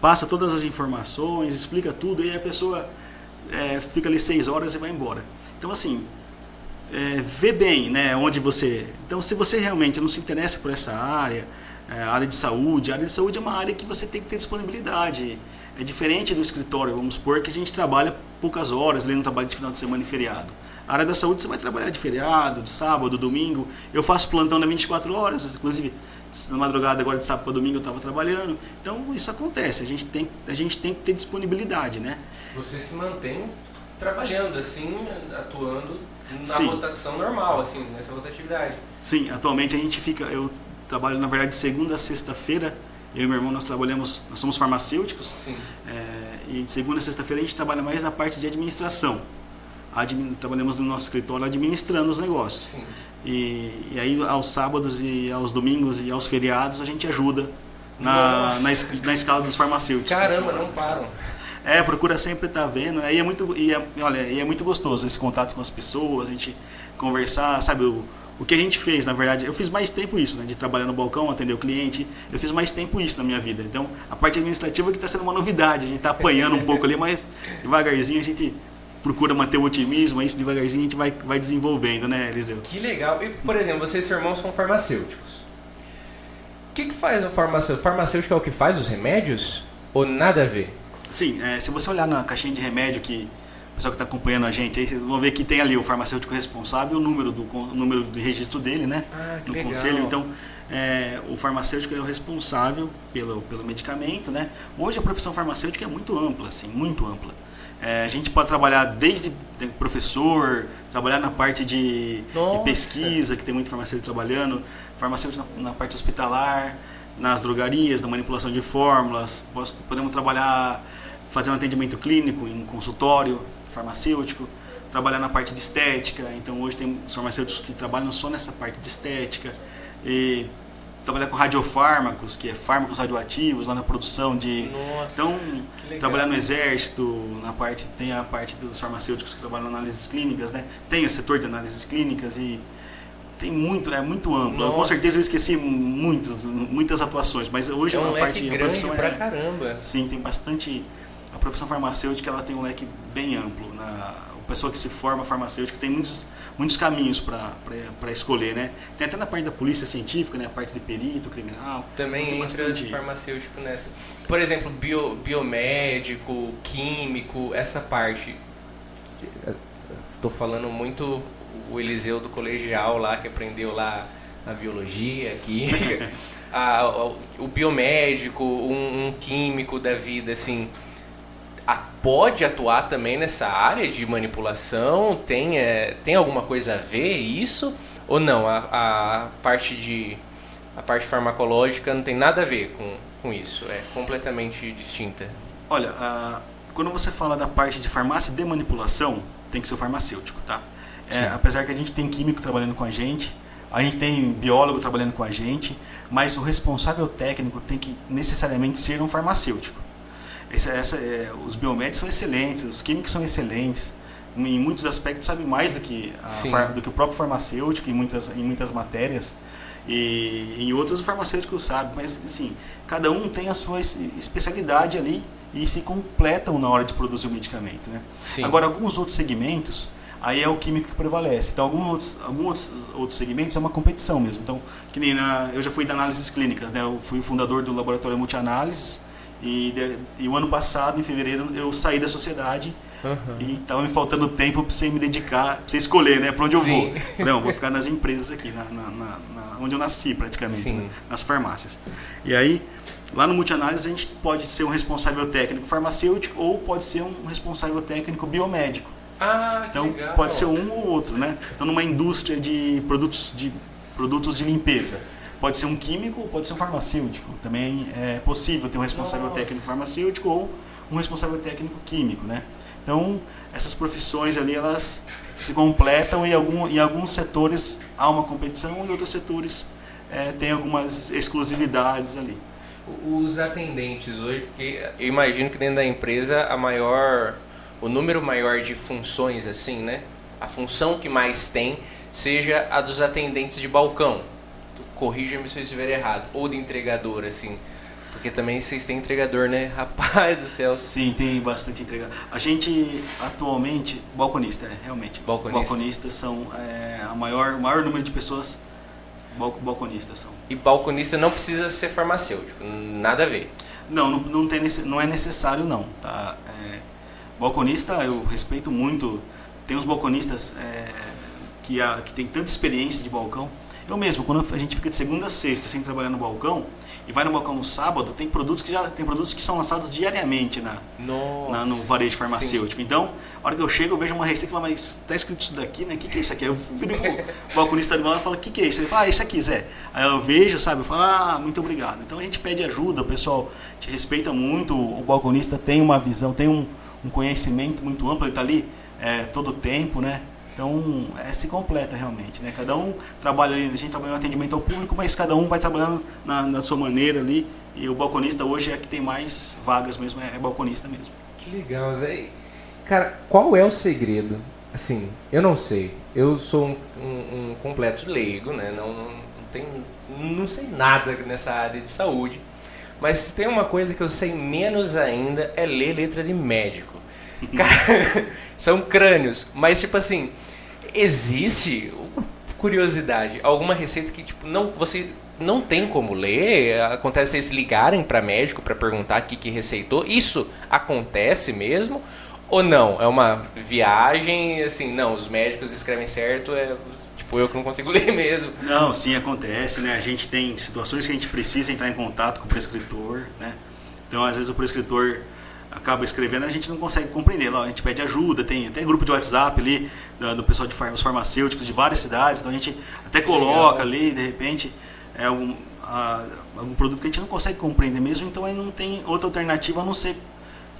passa todas as informações, explica tudo, e a pessoa é, fica ali seis horas e vai embora. Então, assim, é, vê bem né, onde você. Então, se você realmente não se interessa por essa área, é, área de saúde, área de saúde é uma área que você tem que ter disponibilidade. É diferente do escritório, vamos supor, que a gente trabalha poucas horas, lendo trabalho de final de semana e feriado. A área da saúde você vai trabalhar de feriado, de sábado, domingo. Eu faço plantão na 24 horas, inclusive na madrugada agora de sábado para domingo eu estava trabalhando. Então isso acontece, a gente, tem, a gente tem que ter disponibilidade, né? Você se mantém trabalhando assim, atuando na Sim. rotação normal, assim, nessa rotatividade. Sim, atualmente a gente fica, eu trabalho na verdade de segunda a sexta-feira, eu e meu irmão nós trabalhamos, nós somos farmacêuticos, Sim. É, e de segunda a sexta-feira a gente trabalha mais na parte de administração. Admin, trabalhamos no nosso escritório administrando os negócios. Sim. E, e, aí aos sábados e aos domingos e aos feriados a gente ajuda na, na, na, escala dos farmacêuticos. Caramba, não param. É, procura sempre estar tá vendo. Né? E é muito, e é, olha, e é muito gostoso esse contato com as pessoas, a gente conversar, sabe? O, o que a gente fez, na verdade, eu fiz mais tempo isso, né? De trabalhar no balcão, atender o cliente. Eu fiz mais tempo isso na minha vida. Então, a parte administrativa que está sendo uma novidade. A gente está apanhando um pouco ali, mas devagarzinho a gente procura manter o otimismo, isso devagarzinho a gente vai, vai desenvolvendo, né, Eliseu? Que legal. E, por exemplo, vocês e seu irmão são farmacêuticos. O que, que faz o farmacêutico? O farmacêutico é o que faz os remédios? Ou nada a ver? Sim, é, se você olhar na caixinha de remédio que o pessoal que está acompanhando a gente, aí vocês vão ver que tem ali o farmacêutico responsável, o número do, o número do registro dele, né? Ah, no legal. conselho. Então, é, o farmacêutico é o responsável pelo, pelo medicamento, né? Hoje a profissão farmacêutica é muito ampla, assim, muito ampla. É, a gente pode trabalhar desde professor, trabalhar na parte de, de pesquisa, que tem muito farmacêutico trabalhando, farmacêutico na, na, parte hospitalar, nas drogarias, na manipulação de fórmulas. podemos trabalhar fazendo atendimento clínico em consultório farmacêutico, trabalhar na parte de estética. Então hoje tem farmacêuticos que trabalham só nessa parte de estética. E trabalhar com radiofármacos, que é fármacos radioativos lá na produção de. Nossa, então, trabalhar no exército, na parte tem a parte dos farmacêuticos que trabalham em análises clínicas, né? Tem o setor de análises clínicas e tem muito, é muito amplo. Nossa. Com certeza eu esqueci muitos, muitas atuações, mas hoje é um a parte grande a profissão pra é, caramba. Sim, tem bastante profissão farmacêutica ela tem um leque bem amplo na pessoa que se forma farmacêutica tem muitos, muitos caminhos para escolher, né? Tem até na parte da polícia científica, né? A parte de perito, criminal. Também entra bastante... farmacêutico nessa. Por exemplo, bio, biomédico, químico, essa parte. Estou falando muito o Eliseu do colegial lá, que aprendeu lá a biologia, química. a, o, o biomédico, um, um químico da vida, assim pode atuar também nessa área de manipulação? Tem, é, tem alguma coisa a ver isso? Ou não, a, a parte de a parte farmacológica não tem nada a ver com, com isso, é completamente distinta. Olha, a- quando você fala da parte de farmácia de manipulação, tem que ser o farmacêutico, tá? É, apesar que a gente tem químico trabalhando com a gente, a gente tem biólogo trabalhando com a gente, mas o responsável técnico tem que necessariamente ser um farmacêutico. Essa, essa, é, os biomédicos são excelentes, os químicos são excelentes, em muitos aspectos sabe mais do que, a do que o próprio farmacêutico em muitas, em muitas matérias. E em outros o farmacêutico sabe, mas assim, cada um tem a sua es- especialidade ali e se completam na hora de produzir o medicamento, né? Sim. Agora, alguns outros segmentos, aí é o químico que prevalece. Então, alguns outros, alguns outros segmentos é uma competição mesmo. Então, que nem na, eu já fui da análises clínicas, né? Eu fui fundador do laboratório multianálises e, de- e o ano passado, em fevereiro, eu saí da sociedade Aham. e estava me faltando tempo para você me dedicar, para você escolher, né? Para onde eu Sim. vou. Falei, não, vou ficar nas empresas aqui, na, na- na- na- onde eu nasci praticamente, né? nas farmácias. E aí, lá no multianálise, a gente pode ser um responsável técnico farmacêutico ou pode ser um responsável técnico biomédico. Ah, que Então, pode ser um ou outro, né? Então, numa indústria de produtos de, produtos de limpeza, pode ser um químico ou pode ser um farmacêutico. Também é possível ter um responsável Nossa. técnico farmacêutico ou um responsável técnico químico, né? Então, essas profissões ali, elas se completam e algum, em alguns setores há uma competição e outros setores eh, têm algumas exclusividades ali. Os atendentes hoje, que eu imagino que dentro da empresa a maior, o número maior de funções assim, né? A função que mais tem seja a dos atendentes de balcão. Corrija-me se eu estiver errado. Ou de entregador, assim. Porque também vocês têm entregador, né? Rapaz do céu. Sim, tem bastante entrega. A gente atualmente, balconista, é, realmente. Balconista. Balconistas são é, a maior, o maior número de pessoas bal- balconistas são. E balconista não precisa ser farmacêutico. Nada a ver. Não, não, não, tem, não é necessário não, tá? É, balconista eu respeito muito. Tem uns balconistas é, que, a, que tem tanta experiência de balcão. Eu mesmo, quando a gente fica de segunda a sexta sem trabalhar no balcão e vai no balcão no sábado, tem produtos que já tem produtos que são lançados diariamente na, na- no varejo farmacêutico. Então, a hora que eu chego, eu vejo uma receita e falo, mas tá escrito isso daqui, né? O que, que é isso aqui? Eu viro pro balconista do lado e falo, o que, que é isso? Ele fala, ah, isso aqui, Zé. Aí eu vejo, sabe? Eu falo, ah, muito obrigado. Então a gente pede ajuda, o pessoal te respeita muito, o balconista tem uma visão, tem um, um conhecimento muito amplo, ele tá ali é, todo o tempo, né? Então, é, se completa realmente, né? Cada um trabalha ali, a gente trabalha no atendimento ao público, mas cada um vai trabalhando na, na sua maneira ali. E o balconista hoje é que tem mais vagas mesmo, é, é balconista mesmo. Que legal, Zé. Cara, qual é o segredo? Assim, eu não sei. Eu sou um, um- um completo leigo, né? Não, não, não tenho, não sei nada nessa área de saúde. Mas tem uma coisa que eu sei menos ainda é ler letra de médico. Cara, são crânios. Mas tipo assim, existe curiosidade, alguma receita que tipo não você não tem como ler, acontece vocês ligarem para médico para perguntar que, que receitou. Isso acontece mesmo? Ou não? É uma viagem, assim, não, os médicos escrevem certo, é tipo eu que não consigo ler mesmo. Não, sim, acontece, né? A gente tem situações que a gente precisa entrar em contato com o prescritor, né? Então, às vezes o prescritor acaba escrevendo, a gente não consegue compreender. A gente pede ajuda, tem até grupo de WhatsApp ali do, pessoal de far- os farmacêuticos de várias cidades, então a gente até coloca ali, de repente, é algum, a- algum produto que a gente não consegue compreender mesmo, então aí não tem outra alternativa a não ser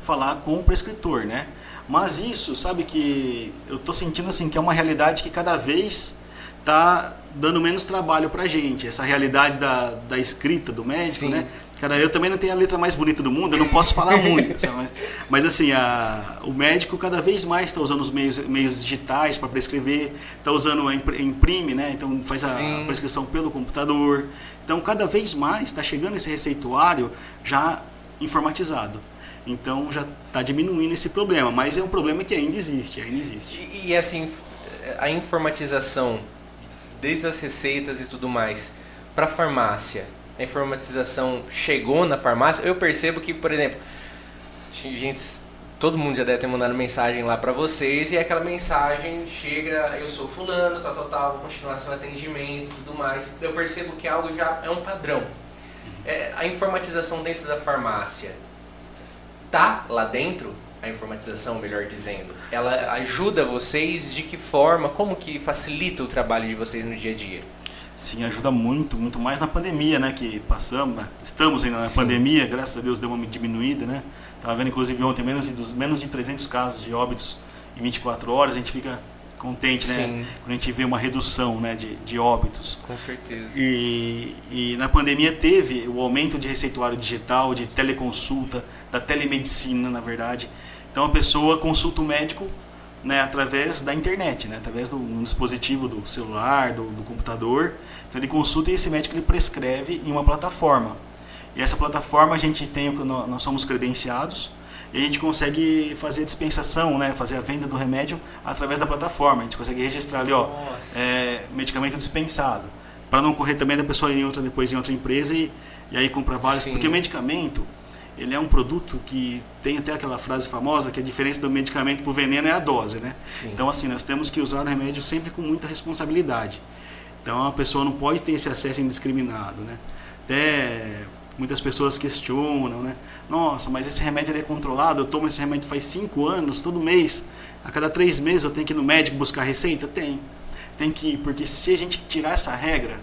falar com o prescritor, né? Mas isso, sabe que eu tô sentindo assim que é uma realidade que cada vez tá dando menos trabalho pra gente. Essa realidade da, da escrita do médico, Sim. né? Cara, eu também não tenho a letra mais bonita do mundo, eu não posso falar muito? Mas, mas, assim, a, o médico cada vez mais está usando os meios, meios digitais para prescrever, está usando a impr- imprime, né? Então faz a Sim. prescrição pelo computador. Então cada vez mais está chegando esse receituário já informatizado. Então já está diminuindo esse problema, mas é um problema que ainda existe, ainda existe. E, e, assim, a informatização, desde as receitas e tudo mais, para farmácia, a informatização chegou na farmácia? Eu percebo que, por exemplo, gente, todo mundo já deve ter mandado mensagem lá para vocês e aquela mensagem chega, eu sou fulano, tal, tal, tal, vou continuar seu atendimento e tudo mais. Eu percebo que algo já é um padrão. É, a informatização dentro da farmácia tá lá dentro? a informatização, melhor dizendo? Ela ajuda vocês de que forma? Como que facilita o trabalho de vocês no dia a dia? Sim, ajuda muito, muito mais na pandemia, né? Que passamos, né? estamos ainda na Sim. pandemia, graças a Deus deu uma diminuída, né? Tava vendo inclusive ontem menos de, menos de 300 casos de óbitos em 24 horas, a gente fica contente, né? Sim. Quando a gente vê uma redução, né, de, de óbitos. Com certeza. E, e na pandemia teve o aumento de receituário digital, de teleconsulta, da telemedicina, na verdade. Então a pessoa consulta o médico né, através da internet, né, através do um dispositivo do celular, do, do computador. Então ele consulta e esse médico ele prescreve em uma plataforma. E essa plataforma a gente tem, nós somos credenciados e a gente consegue fazer a dispensação, né, fazer a venda do remédio através da plataforma. A gente consegue registrar ali, ó, é, medicamento dispensado. Para não correr também da pessoa ir em outra, depois em outra empresa e, e aí comprar vários. Porque o medicamento, ele é um produto que tem até aquela frase famosa que a diferença do medicamento para o veneno é a dose, né? Sim. Então, assim, nós temos que usar o remédio sempre com muita responsabilidade. Então, a pessoa não pode ter esse acesso indiscriminado, né? Até muitas pessoas questionam, né? Nossa, mas esse remédio é controlado, eu tomo esse remédio faz cinco anos, todo mês, a cada três meses eu tenho que ir no médico buscar receita? Tem. Tem que ir, porque se a gente tirar essa regra,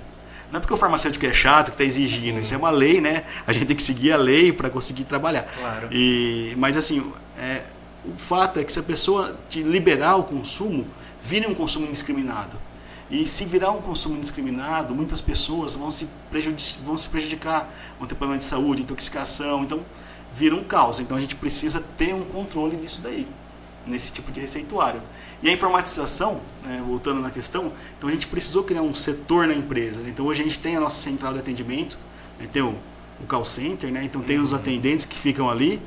não é porque o farmacêutico é chato que está exigindo, isso é uma lei, né? A gente tem que seguir a lei para conseguir trabalhar. Claro. E, mas assim, é, o fato é que se a pessoa te liberar o consumo, vira um consumo indiscriminado. E se virar um consumo indiscriminado, muitas pessoas vão se, vão se prejudicar, vão ter problema de saúde, intoxicação, então vira um caos. Então a gente precisa ter um controle disso daí, nesse tipo de receituário. E a informatização, né, voltando na questão, então a gente precisou criar um setor na empresa. né? Então hoje a gente tem a nossa central de atendimento, né, tem o, o call center, né, então tem os atendentes que ficam ali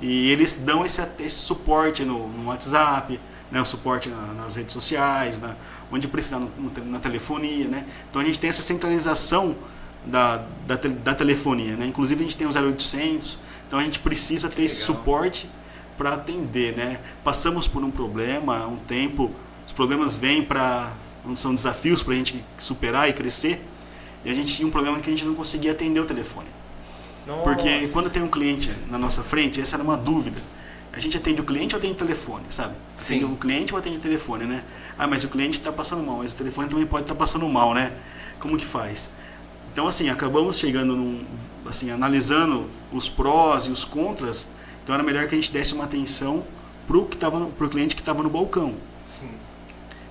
e eles dão esse, esse suporte no, no WhatsApp, né, o suporte na- nas redes sociais, na, onde precisar no- na telefonia. Né? Então a gente tem essa centralização da, da, da telefonia. Né? Inclusive a gente tem o 0800, então a gente precisa ter esse legal. suporte para atender. Né? Passamos por um problema um tempo, os problemas vêm para. são desafios para a gente superar e crescer. E a gente tinha um problema que a gente não conseguia atender o telefone. Porque Nossa. quando tem um cliente na nossa frente, essa era uma dúvida. A gente atende o cliente ou atende o telefone, sabe? Atende Sim. o cliente ou atende o telefone, né? Ah, mas o cliente está passando mal, mas o telefone também pode estar passando mal, né? Como que faz? Então, assim, acabamos chegando num, assim, analisando os prós e os contras. Então, era melhor que a gente desse uma atenção pro que tava, no- pro cliente que estava no balcão. Sim.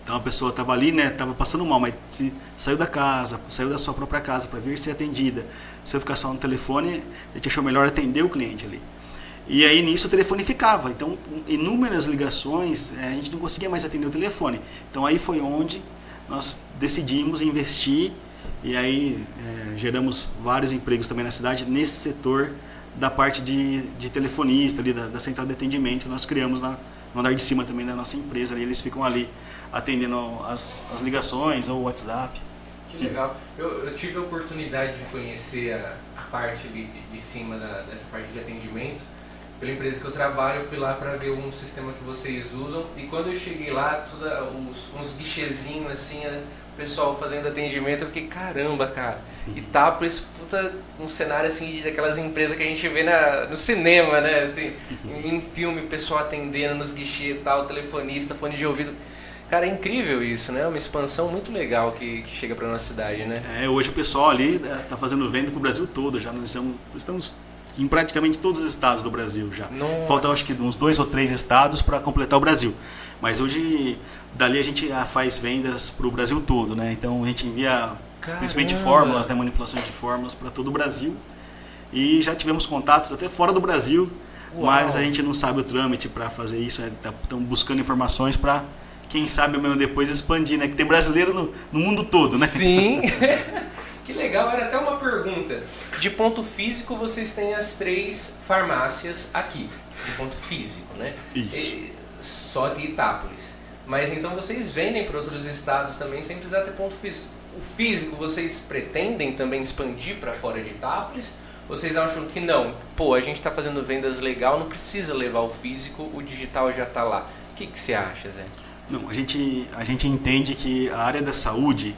Então a pessoa estava ali, né, estava passando mal, mas se saiu da casa, saiu da sua própria casa para vir ser atendida. Se eu ficar só no telefone, a gente achou melhor atender o cliente ali. E aí nisso o telefone ficava. Então, inúmeras ligações, eh, a gente não conseguia mais atender o telefone. Então aí foi onde nós decidimos investir e aí eh, geramos vários empregos também na cidade nesse setor da parte de, de telefonista, ali, da, da central de atendimento que nós criamos na, no andar de cima também da nossa empresa. Ali, eles ficam ali atendendo as, as ligações ou o WhatsApp. Que legal. Eu, eu tive a oportunidade de conhecer a, a parte de, de cima da- dessa parte de atendimento. Pela empresa que eu trabalho, eu fui lá para ver um sistema que vocês usam. E quando eu cheguei lá, toda, uns, uns guichezinhos assim, pessoal fazendo atendimento, eu fiquei, caramba, cara. E tá por esse puta, um cenário assim, de daquelas empresas que a gente vê na, no cinema, né? Assim, em, em filme, pessoal atendendo nos guichês e tal, telefonista, fone de ouvido. Cara, é incrível isso, né? Uma expansão muito legal que, que chega pra nossa cidade, né? É, hoje o pessoal ali está fazendo venda para o Brasil todo já. Nós estamos, estamos em praticamente todos os estados do Brasil já. Nossa. Faltam acho que uns dois ou três estados para completar o Brasil. Mas hoje, dali a gente faz vendas para o Brasil todo, né? Então a gente envia principalmente Caramba. fórmulas, né? manipulações de fórmulas para todo o Brasil. E já tivemos contatos até fora do Brasil, Uau. mas a gente não sabe o trâmite para fazer isso. Estamos buscando informações para, quem sabe, mesmo depois expandir, né? Que tem brasileiro no, no mundo todo, né? Sim. que legal, era até uma pergunta. De ponto físico, vocês têm as três farmácias aqui. De ponto físico, né? Isso. E- só em Itápolis. Mas então vocês vendem para outros estados também sem precisar ter ponto físico. O físico vocês pretendem também expandir para fora de Itápolis? Vocês acham que não? Pô, a gente está fazendo vendas legal, não precisa levar o físico, o digital já está lá. O que, que você acha, Zé? Não, a gente, a gente entende que a área da saúde,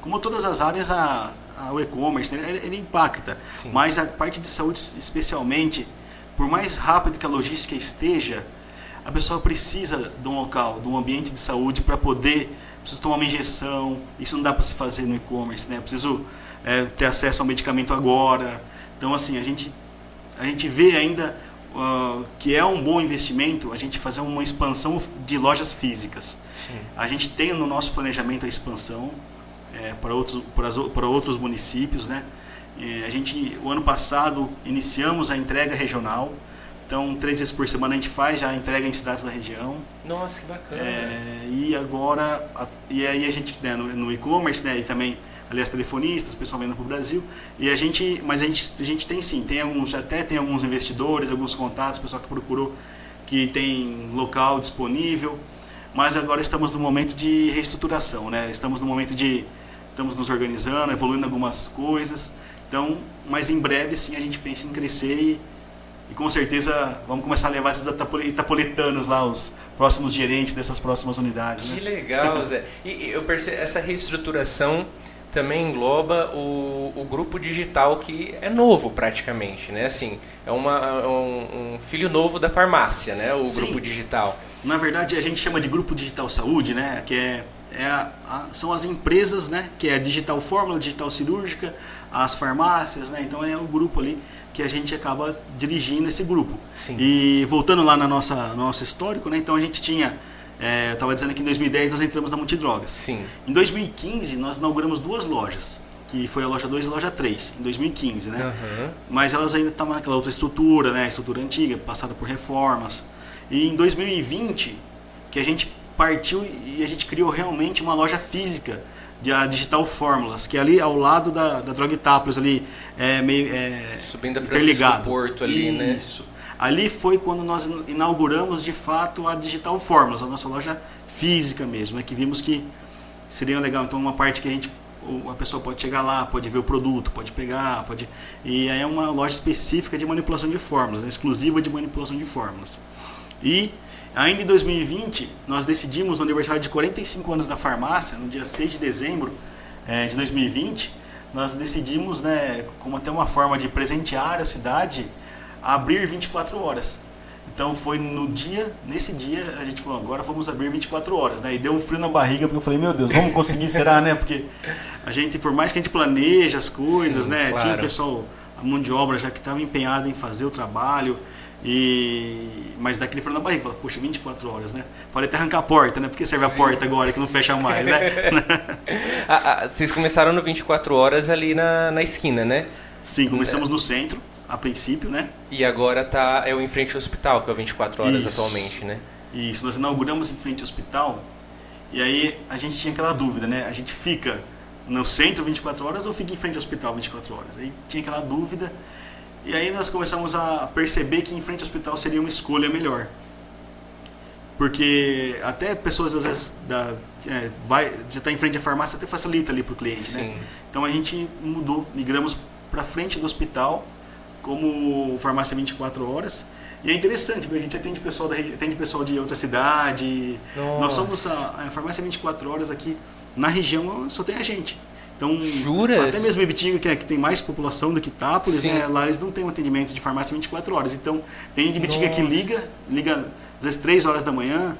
como todas as áreas, a, a- o e-commerce, né, ele, ele impacta. Sim. Mas a parte de saúde, especialmente, por mais rápido que a logística esteja, a pessoa precisa de um local, de um ambiente de saúde para poder, preciso tomar uma injeção, isso não dá para se fazer no e-commerce, né? Preciso é, ter acesso ao medicamento agora. Então, assim, a gente, a gente vê ainda uh, que é um bom investimento a gente fazer uma expansão de lojas físicas. Sim. A gente tem no nosso planejamento a expansão é, para, outros, para, as, para outros municípios, né? É, a gente, o ano passado, iniciamos a entrega regional. Então, três vezes por semana a gente faz já entrega em cidades da região. Nossa, que bacana. É, e agora, a- e aí a gente, né, no, no e-commerce, né, e também, aliás, telefonistas, pessoal vendo para o Brasil, e a gente, mas a gente, a gente tem sim, tem alguns, até tem alguns investidores, alguns contatos, pessoal que procurou, que tem local disponível, mas agora estamos no momento de reestruturação, né, estamos no momento de, estamos nos organizando, evoluindo algumas coisas, então, mas em breve sim a gente pensa em crescer e, e com certeza vamos começar a levar esses itapole- itapoletanos lá, os próximos gerentes dessas próximas unidades. Que Né? legal, Zé. E, e eu percebo essa reestruturação também engloba o, o grupo digital que é novo praticamente, né? Assim, é uma, é um, um filho novo da farmácia, né? O Sim. grupo digital. Na verdade, a gente chama de Grupo Digital Saúde, né? que é, é a- a- são as empresas, né? que é a Digital Fórmula, Digital Cirúrgica, as farmácias, né? então é o grupo ali que a gente acaba dirigindo esse grupo. Sim. E voltando lá na nossa no nosso histórico, né? então a gente tinha, é, eu estava dizendo que em 2010 nós entramos na Multidrogas. Sim. Em 2015 nós inauguramos duas lojas, que foi a loja 2 e a loja 3, em 2015, né? Aham. mas elas ainda estavam naquela outra estrutura, né? Estrutura antiga, passada por reformas. E em 2020, que a gente partiu e a gente criou realmente uma loja física de a Digital Fórmulas, que é ali ao lado da, da Itápolis, ali é meio é, Subindo a Francisco. Porto ali, né? Isso. Ali foi quando nós inauguramos de fato a Digital Fórmulas, a nossa loja física mesmo, né? que vimos que seria legal. Então, uma parte que a gente a pessoa pode chegar lá, pode ver o produto, pode pegar, pode e aí é uma loja específica de manipulação de fórmulas, né? exclusiva de manipulação de fórmulas. E ainda em 2020 nós decidimos no aniversário de 45 anos da farmácia, no dia 6 de dezembro eh, de 2020, nós decidimos, né, como até uma forma de presentear a cidade, abrir 24 horas. Então foi no dia, nesse dia, a gente falou, agora vamos abrir 24 horas, né? E deu um frio na barriga, porque eu falei, meu Deus, vamos conseguir, será, né? Porque a gente, por mais que a gente planeje as coisas, Sim, né? claro. Tinha o pessoal, a mão de obra já que estava empenhada em fazer o trabalho, e mas daquele frio na barriga, falei, poxa, 24 horas, né? Falei até arrancar a porta, né? Porque serve a porta agora que não fecha mais, né? Ah, ah, vocês começaram no 24 horas ali na, na esquina, né? Sim, começamos no centro, a princípio, né? E agora tá é o em frente ao hospital, que é o 24 horas Isso. atualmente, né? Isso, nós inauguramos em frente ao hospital e aí a gente tinha aquela dúvida, né? A gente fica no centro 24 horas ou fica em frente ao hospital 24 horas? Aí tinha aquela dúvida e aí nós começamos a perceber que em frente ao hospital seria uma escolha melhor. Porque até pessoas às vezes da, é, vai, você está em frente à farmácia até facilita ali para o cliente, Sim. né? Então a gente mudou, migramos para frente do hospital como farmácia 24 horas. E é interessante, porque a gente atende pessoal, da, atende pessoal de outra cidade. Nós Nossa. somos a, a farmácia 24 horas aqui na região, só tem a gente. Então, Jura? até mesmo Ibitinga, que, é, que tem mais população do que Itápolis, né, lá eles não têm um atendimento de farmácia 24 horas. Então, tem gente de Ibitinga que liga, liga às vezes 3 horas da manhã.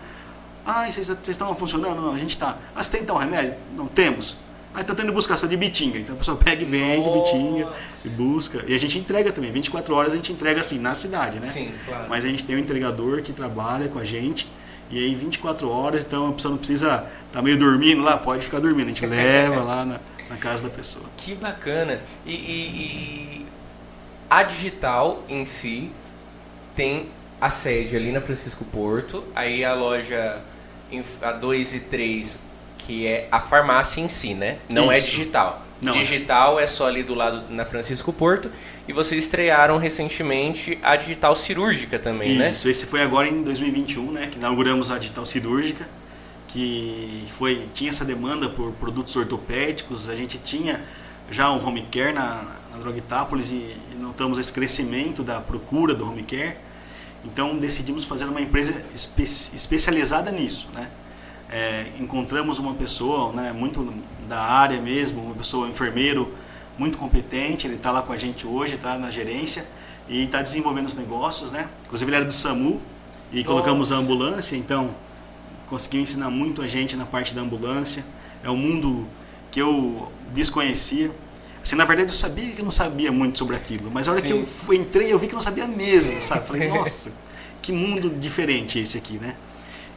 Ah, vocês estão funcionando? Não, a gente está. Ah, você tem então remédio? Não temos. Ah, então tendo buscar só de Bitinga. Então a pessoa pega e vende Nossa. Bitinga e busca. E a gente entrega também. 24 horas a gente entrega assim, na cidade, né? Sim, claro. Mas a gente tem um entregador que trabalha com a gente. E aí 24 horas, então a pessoa não precisa estar meio dormindo lá, pode ficar dormindo. A gente leva lá na, na casa da pessoa. Que bacana. E, e- e a digital em si tem a sede ali na Francisco Porto, aí a loja a 2 e 3, que é a farmácia em si, né? Não é Isso. digital. Não é. digital é só ali do lado na Francisco Porto e vocês estrearam recentemente a digital cirúrgica também, né? Isso, esse foi agora em 2021, né? Que inauguramos a digital cirúrgica, que foi tinha essa demanda por produtos ortopédicos. A gente tinha já um home care na, na Drog Itápolis e, e notamos esse crescimento da procura do home care. Então decidimos fazer uma empresa espe especializada nisso, né? É, encontramos uma pessoa, né, muito da área mesmo, uma pessoa um enfermeiro muito competente. Ele está lá com a gente hoje, está na gerência e está desenvolvendo os negócios, né? Inclusive ele era do SAMU e colocamos a ambulância, então conseguiu ensinar muito a gente na parte da ambulância. É um mundo que eu desconhecia. Assim, na verdade eu sabia que eu não sabia muito sobre aquilo, mas a hora Sim. que eu fui- entrei eu vi que eu não sabia mesmo, sabe? Falei, nossa, que mundo diferente esse aqui, né?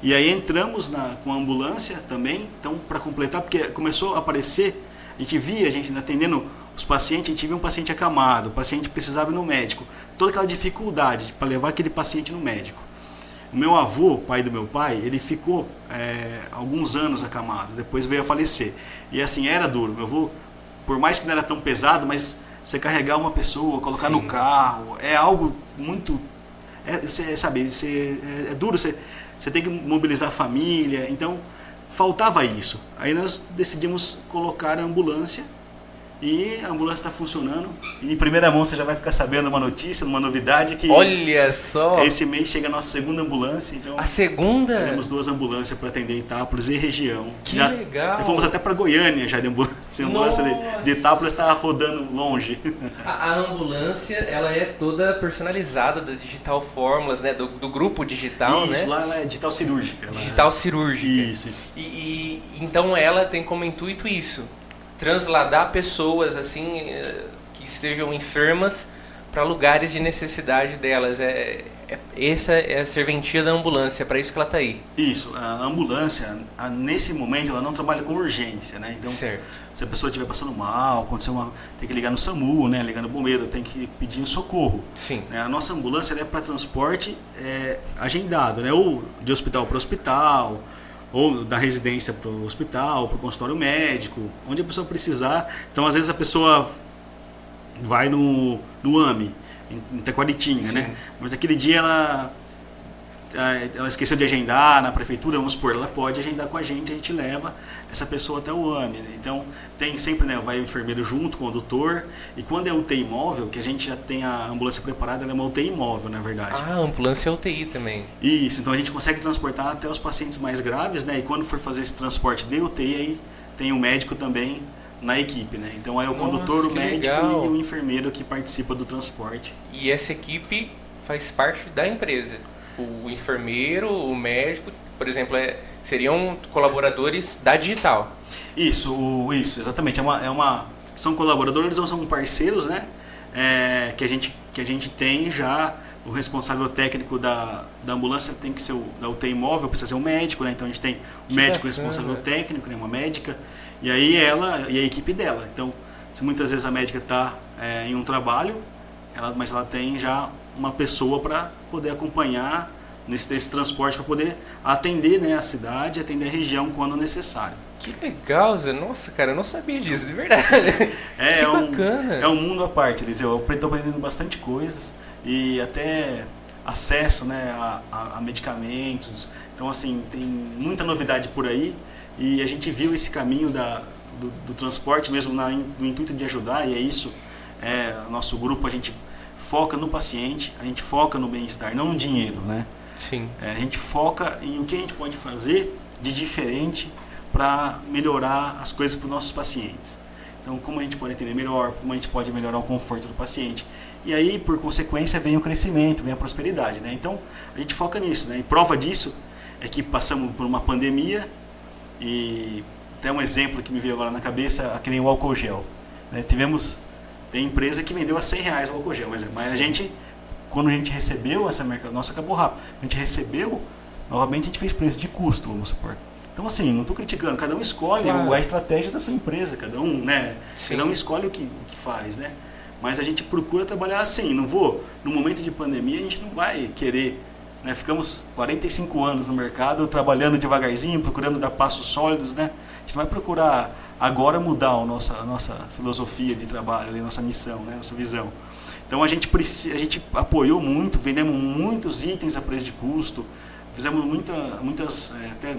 E aí entramos na, com a ambulância também, então para completar, porque começou a aparecer, a gente via, a gente atendendo os pacientes, a gente via um paciente acamado, o paciente precisava ir no médico, toda aquela dificuldade para levar aquele paciente no médico. O meu avô, pai do meu pai, ele ficou é, alguns anos acamado, depois veio a falecer. E assim, era duro. Meu avô, por mais que não era tão pesado, mas você carregar uma pessoa, colocar Sim. no carro, é algo muito. É, cê, sabe, cê, é, é duro, você você tem que mobilizar a família, então faltava isso. Aí nós decidimos colocar a ambulância e a ambulância está funcionando. E em primeira mão você já vai ficar sabendo uma notícia, uma novidade que Olha só! esse mês chega a nossa segunda ambulância, então A segunda? teremos duas ambulâncias para atender Itápolis e região. Que já, legal! Já fomos até para Goiânia já de ambulância. A ambulância de, Nossa! de Itápolis está rodando longe. A, a ambulância, ela é toda personalizada da Digital Fórmulas, né? Do, do grupo digital, isso, né? lá ela é digital cirúrgica. ela é- Digital cirúrgica. Isso, isso. E, e- então ela tem como intuito isso, transladar pessoas assim eh, que estejam enfermas para lugares de necessidade delas. É, é- essa é a serventia da ambulância, para isso que ela está aí. Isso, a ambulância, a- nesse momento, ela não trabalha com urgência, né? Então, certo. se a pessoa estiver passando mal, aconteceu uma, tem que ligar no SAMU, né? Ligar no bombeiro, tem que pedir um socorro. Sim. né? A nossa ambulância é para transporte é, agendado, né? ou de hospital para hospital, ou da residência para o hospital, para o consultório médico, onde a pessoa precisar. Então, às vezes, a pessoa vai no, no AMI, em, em Taquaritinga, né? mas naquele dia ela, ela esqueceu de agendar na prefeitura, vamos supor, ela pode agendar com a gente, a gente leva essa pessoa até o AMI. né? Então, tem sempre, né, vai o enfermeiro junto com o doutor, e quando é UTI imóvel, que a gente já tem a ambulância preparada, ela é uma UTI imóvel, na verdade. Ah, a ambulância é UTI também. Isso, então a gente consegue transportar até os pacientes mais graves, né? E quando for fazer esse transporte de UTI, aí tem o médico também na equipe, né? Então aí é o Nossa, condutor, o médico legal. e o enfermeiro que participa do transporte. E essa equipe faz parte da empresa. O enfermeiro, o médico, por exemplo, é- seriam colaboradores da digital. Isso, isso, exatamente. É uma, é uma, são colaboradores ou são parceiros, né? É, que, a gente, que a gente tem já. O responsável técnico da, da ambulância tem que ser o da UTI imóvel, precisa ser um médico, né? Então a gente tem o médico bacana. responsável técnico, né? uma médica, e aí ela e a equipe dela. Então, se muitas vezes a médica está em um trabalho, ela, mas ela tem já uma pessoa para poder acompanhar nesse, nesse transporte, para poder atender né, a cidade, atender a região quando necessário. Que legal, Zé. Nossa, cara, eu não sabia disso, de verdade. É, que é um, bacana. é um mundo à parte, Eliseu. Eu estou aprendendo bastante coisas e até acesso né, a, a- a medicamentos. Então, assim, tem muita novidade por aí e a gente viu esse caminho da, do, do transporte mesmo na, no intuito de ajudar e é isso. É, nosso grupo, a gente foca no paciente, a gente foca no bem-estar, não no dinheiro, né? Sim. É, a gente foca em o que a gente pode fazer de diferente para melhorar as coisas para os nossos pacientes. Então, como a gente pode atender melhor, como a gente pode melhorar o conforto do paciente. E aí, por consequência, vem o crescimento, vem a prosperidade. Né? Então, a gente foca nisso. Né? E prova disso é que passamos por uma pandemia e até um exemplo que me veio agora na cabeça, aquele o álcool gel. né? Tivemos, tem empresa que vendeu a 100 reais o álcool gel, mas, mas a gente, quando a gente recebeu essa mercadoria, nossa, acabou rápido. A gente recebeu, novamente a gente fez preço de custo, vamos supor. Então assim, não estou criticando, cada um escolhe Claro. a estratégia da sua empresa, cada um, né? Sim. Cada um escolhe o que, o que faz, né? Mas a gente procura trabalhar assim, não vou, no momento de pandemia a gente não vai querer, né? Ficamos 45 anos no mercado, trabalhando devagarzinho, procurando dar passos sólidos, né? A gente vai procurar agora mudar a nossa, a nossa filosofia de trabalho, a nossa missão, né? Nossa visão. Então a gente, a gente apoiou muito, vendemos muitos itens a preço de custo, fizemos muita, muitas, é, até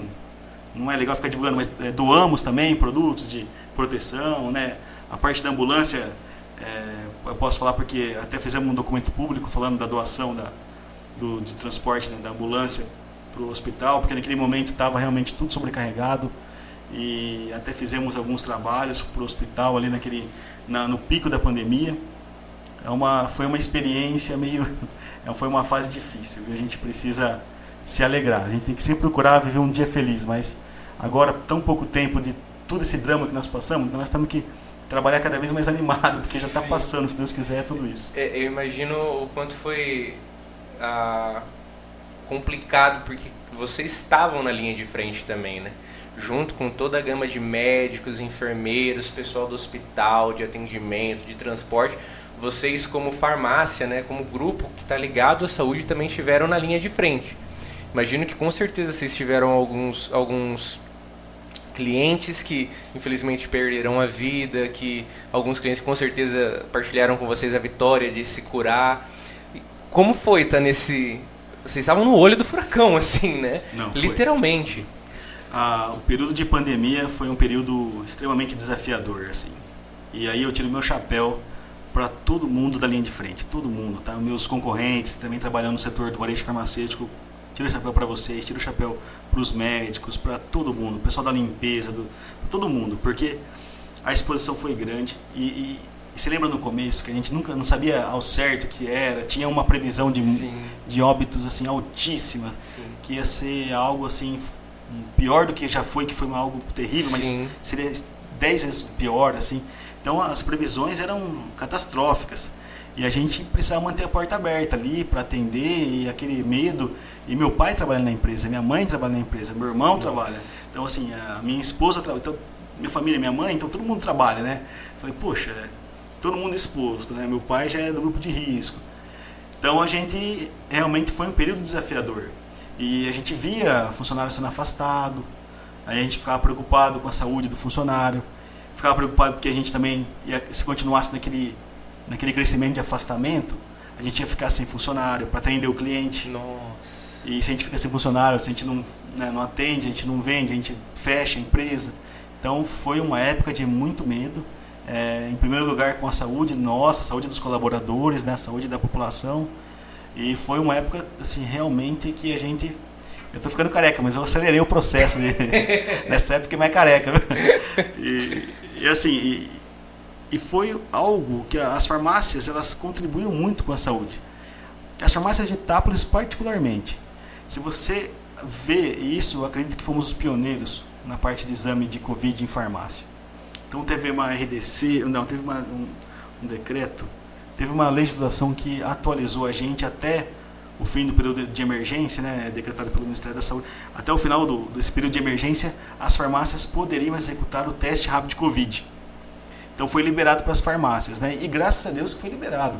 não é legal ficar divulgando, mas é, doamos também produtos de proteção, né? A parte da ambulância, é, eu posso falar porque até fizemos um documento público falando da doação da, do, de transporte né, da ambulância para o hospital, porque naquele momento estava realmente tudo sobrecarregado e até fizemos alguns trabalhos para o hospital ali naquele, na, no pico da pandemia. É uma, foi uma experiência meio, é, foi uma fase difícil. viu? A gente precisa se alegrar. A gente tem que sempre procurar viver um dia feliz, mas agora, tão pouco tempo de todo esse drama que nós passamos, nós temos que trabalhar cada vez mais animado, porque já está passando, se Deus quiser, tudo isso. É, eu imagino o quanto foi ah, complicado, porque vocês estavam na linha de frente também, né? Junto com toda a gama de médicos, enfermeiros, pessoal do hospital, de atendimento, de transporte, vocês como farmácia, né, como grupo que está ligado à saúde, também estiveram na linha de frente. Imagino que com certeza vocês tiveram alguns, alguns clientes que infelizmente perderam a vida, que alguns clientes com certeza partilharam com vocês a vitória de se curar. Como foi estar tá nesse vocês estavam no olho do furacão, assim, né? Não, Literalmente. Ah, o período de pandemia foi um período extremamente desafiador, assim. E aí eu tiro meu chapéu para todo mundo da linha de frente, todo mundo, tá? Meus concorrentes, também trabalhando no setor do varejo farmacêutico, tiro o chapéu para vocês, tiro o chapéu para os médicos, para todo mundo, o pessoal da limpeza, do, todo mundo, porque a exposição foi grande e, e e você lembra no começo que a gente nunca não sabia ao certo que era, tinha uma previsão de, de óbitos assim altíssima, Sim. que ia ser algo assim pior do que já foi, que foi algo terrível, Sim. mas seria dez vezes pior assim. Então as previsões eram catastróficas e a gente precisava manter a porta aberta ali para atender e aquele medo. E meu pai trabalha na empresa, minha mãe trabalha na empresa, meu irmão Nossa. trabalha. Então assim a minha esposa trabalha, então minha família, minha mãe, então todo mundo trabalha, né? Falei, poxa, todo mundo exposto, né? Meu pai já é do grupo de risco. Então a gente realmente foi um período desafiador. E a gente via funcionário sendo afastado, aí a gente ficava preocupado com a saúde do funcionário, ficava preocupado porque a gente também, ia, se continuasse naquele, naquele crescimento de afastamento, a gente ia ficar sem funcionário para atender o cliente. Nossa. E se a gente fica sem funcionário, se a gente não, né, não atende, a gente não vende, a gente fecha a empresa. Então foi uma época de muito medo é, em primeiro lugar com a saúde nossa, a saúde dos colaboradores, né, a saúde da população. E foi uma época assim realmente que a gente eu estou ficando careca, mas eu acelerei o processo de, nessa época mais careca. E, e assim, e, e, foi algo que as farmácias elas contribuíram muito com a saúde. As farmácias de Itápolis particularmente. Se você vê isso, eu acredito que fomos os pioneiros na parte de exame de Covid em farmácia. Então teve uma RDC, não, teve uma, um, um decreto, teve uma legislação que atualizou a gente até o fim do período de emergência, né, decretado pelo Ministério da Saúde, até o final do, desse período de emergência, as farmácias poderiam executar o teste rápido de Covid. Então foi liberado para as farmácias, né? E graças a Deus que foi liberado.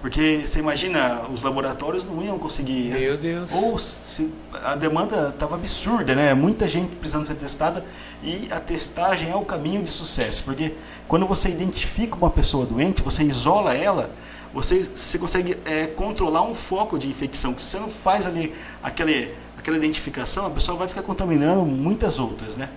Porque você imagina, os laboratórios não iam conseguir. Meu Deus. Ou se, a demanda estava absurda, né? Muita gente precisando ser testada e a testagem é o caminho de sucesso. Porque quando você identifica uma pessoa doente, você isola ela, você, você consegue é, controlar um foco de infecção. Se você não faz ali aquele, aquela identificação, a pessoa vai ficar contaminando muitas outras, né?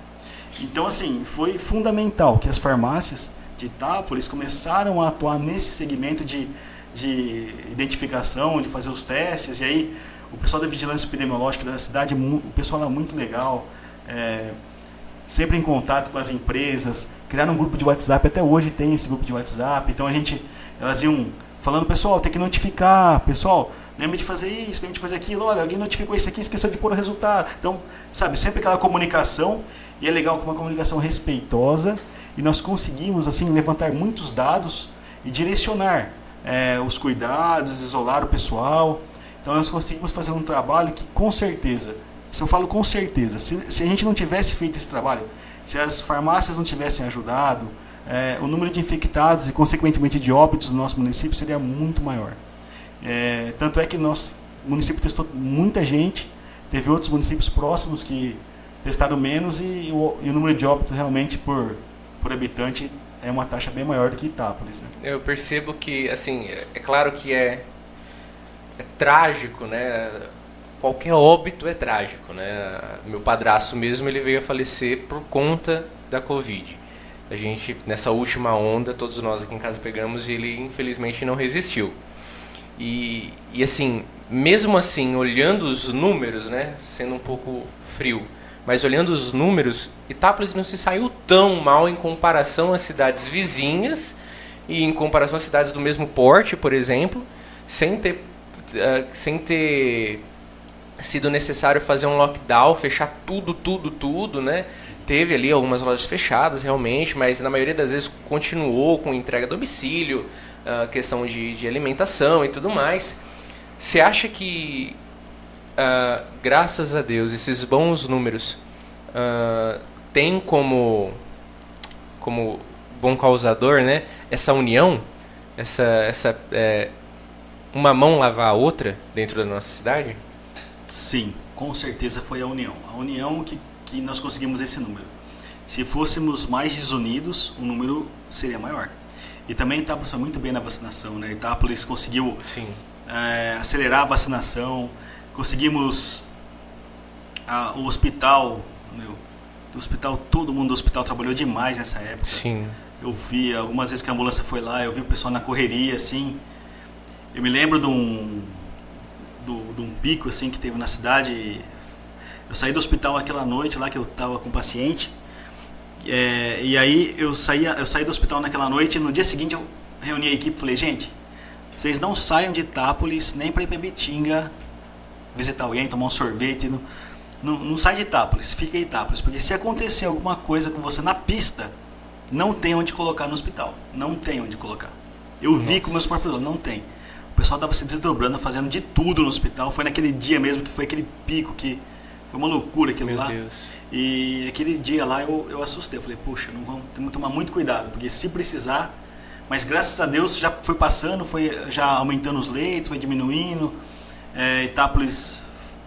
Então, assim, foi fundamental que as farmácias de Itápolis começaram a atuar nesse segmento de de identificação, de fazer os testes. E aí o pessoal da vigilância epidemiológica da cidade, o pessoal lá muito legal, é, sempre em contato com as empresas, criaram um grupo de WhatsApp, até hoje tem esse grupo de WhatsApp. Então a gente, elas iam falando, pessoal, tem que notificar, pessoal, lembra de fazer isso, lembra de fazer aquilo, olha, alguém notificou isso aqui, esqueceu de pôr o resultado. Então, sabe, sempre aquela comunicação, e é legal com uma comunicação respeitosa, e nós conseguimos, assim, levantar muitos dados e direcionar é, os cuidados, isolar o pessoal. Então nós conseguimos fazer um trabalho que com certeza, se eu falo com certeza, se, se a gente não tivesse feito esse trabalho, se as farmácias não tivessem ajudado, é, o número de infectados e consequentemente de óbitos no nosso município seria muito maior. É, tanto é que nosso município testou muita gente, teve outros municípios próximos que testaram menos e o, e o número de óbitos realmente por, por habitante é uma taxa bem maior do que Itápolis. Né? Eu percebo que, assim, é claro que é, é trágico, né? Qualquer óbito é trágico, né? Meu padrasto mesmo, ele veio a falecer por conta da Covid. A gente, nessa última onda, todos nós aqui em casa pegamos e ele infelizmente não resistiu. E, e assim, mesmo assim, olhando os números, né? Sendo um pouco frio, mas olhando os números, Itápolis não se saiu tão mal em comparação às cidades vizinhas e em comparação às cidades do mesmo porte, por exemplo, sem ter, uh, sem ter sido necessário fazer um lockdown, fechar tudo, tudo, tudo, né? Teve ali algumas lojas fechadas realmente, mas na maioria das vezes continuou com entrega a domicílio, uh, questão de, de, alimentação e tudo mais. Você acha que, uh, graças a Deus, esses bons números uh, tem como, como bom causador né, essa união, essa, essa é, uma mão lavar a outra dentro da nossa cidade? Sim, com certeza foi a união. A união que, que nós conseguimos esse número. Se fôssemos mais desunidos, o número seria maior. E também Itápolis foi muito bem na vacinação, né? Itápolis conseguiu é, acelerar a vacinação, conseguimos a, o hospital, meu, o hospital, todo mundo do hospital trabalhou demais nessa época. Sim. Eu vi algumas vezes que a ambulância foi lá, eu vi o pessoal na correria, assim. Eu me lembro de um do, de um pico assim que teve na cidade. Eu saí do hospital aquela noite lá que eu estava com o paciente. É, e aí eu saí, eu saí do hospital naquela noite e no dia seguinte eu reuni a equipe e falei, gente, vocês não saiam de Itápolis nem para Betinga visitar alguém, tomar um sorvete. Não, não, não sai de Itápolis, fica em Itápolis. Porque se acontecer alguma coisa com você na pista, não tem onde colocar no hospital. Não tem onde colocar. Eu vi com meus próprios olhos, não tem. O pessoal estava se desdobrando, fazendo de tudo no hospital. Foi naquele dia mesmo que foi aquele pico que foi uma loucura aquilo Meu lá. Deus. E aquele dia lá eu, eu assustei. Eu falei, puxa, não vamos, temos que tomar muito cuidado, porque se precisar. Mas graças a Deus já foi passando, foi já aumentando os leitos, foi diminuindo. É, Itápolis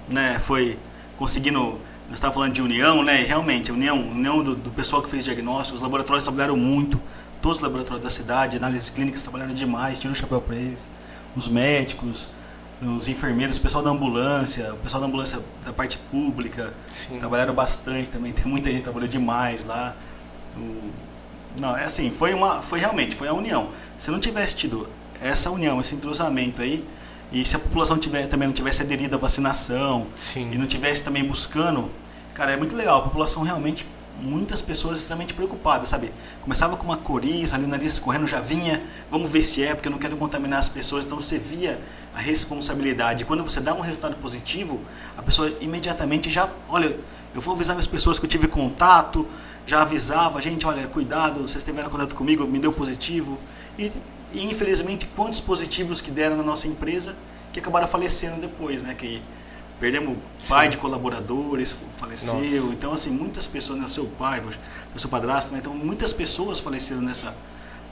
né, foi conseguindo. Nós estávamos falando de união, né? E realmente, a união, união do, do pessoal que fez diagnóstico, os laboratórios trabalharam muito, todos os laboratórios da cidade, análises clínicas trabalharam demais, tira o chapéu para eles os médicos, os enfermeiros, o pessoal da ambulância, o pessoal da ambulância da parte pública, Sim. trabalharam bastante também. Tem muita gente que trabalhou demais lá. Não, é assim, foi uma, foi realmente, foi a união. Se não tivesse tido essa união, esse entrosamento aí, e se a população tiver, também não tivesse aderido à vacinação Sim. e não tivesse também buscando, cara, é muito legal. A população realmente muitas pessoas extremamente preocupadas, sabe? Começava com uma coriza, ali o nariz escorrendo, já vinha, vamos ver se é, porque eu não quero contaminar as pessoas. Então você via a responsabilidade. Quando você dá um resultado positivo, a pessoa imediatamente já, olha, eu vou avisar as pessoas que eu tive contato, já avisava, gente, olha, cuidado, vocês tiveram contato comigo, me deu positivo. E, e infelizmente, quantos positivos que deram na nossa empresa que acabaram falecendo depois, né? Que Perdemos pai Sim. de colaboradores, faleceu. Nossa. Então, assim, muitas pessoas, né? Seu pai, seu padrasto, né? Então, muitas pessoas faleceram nessa,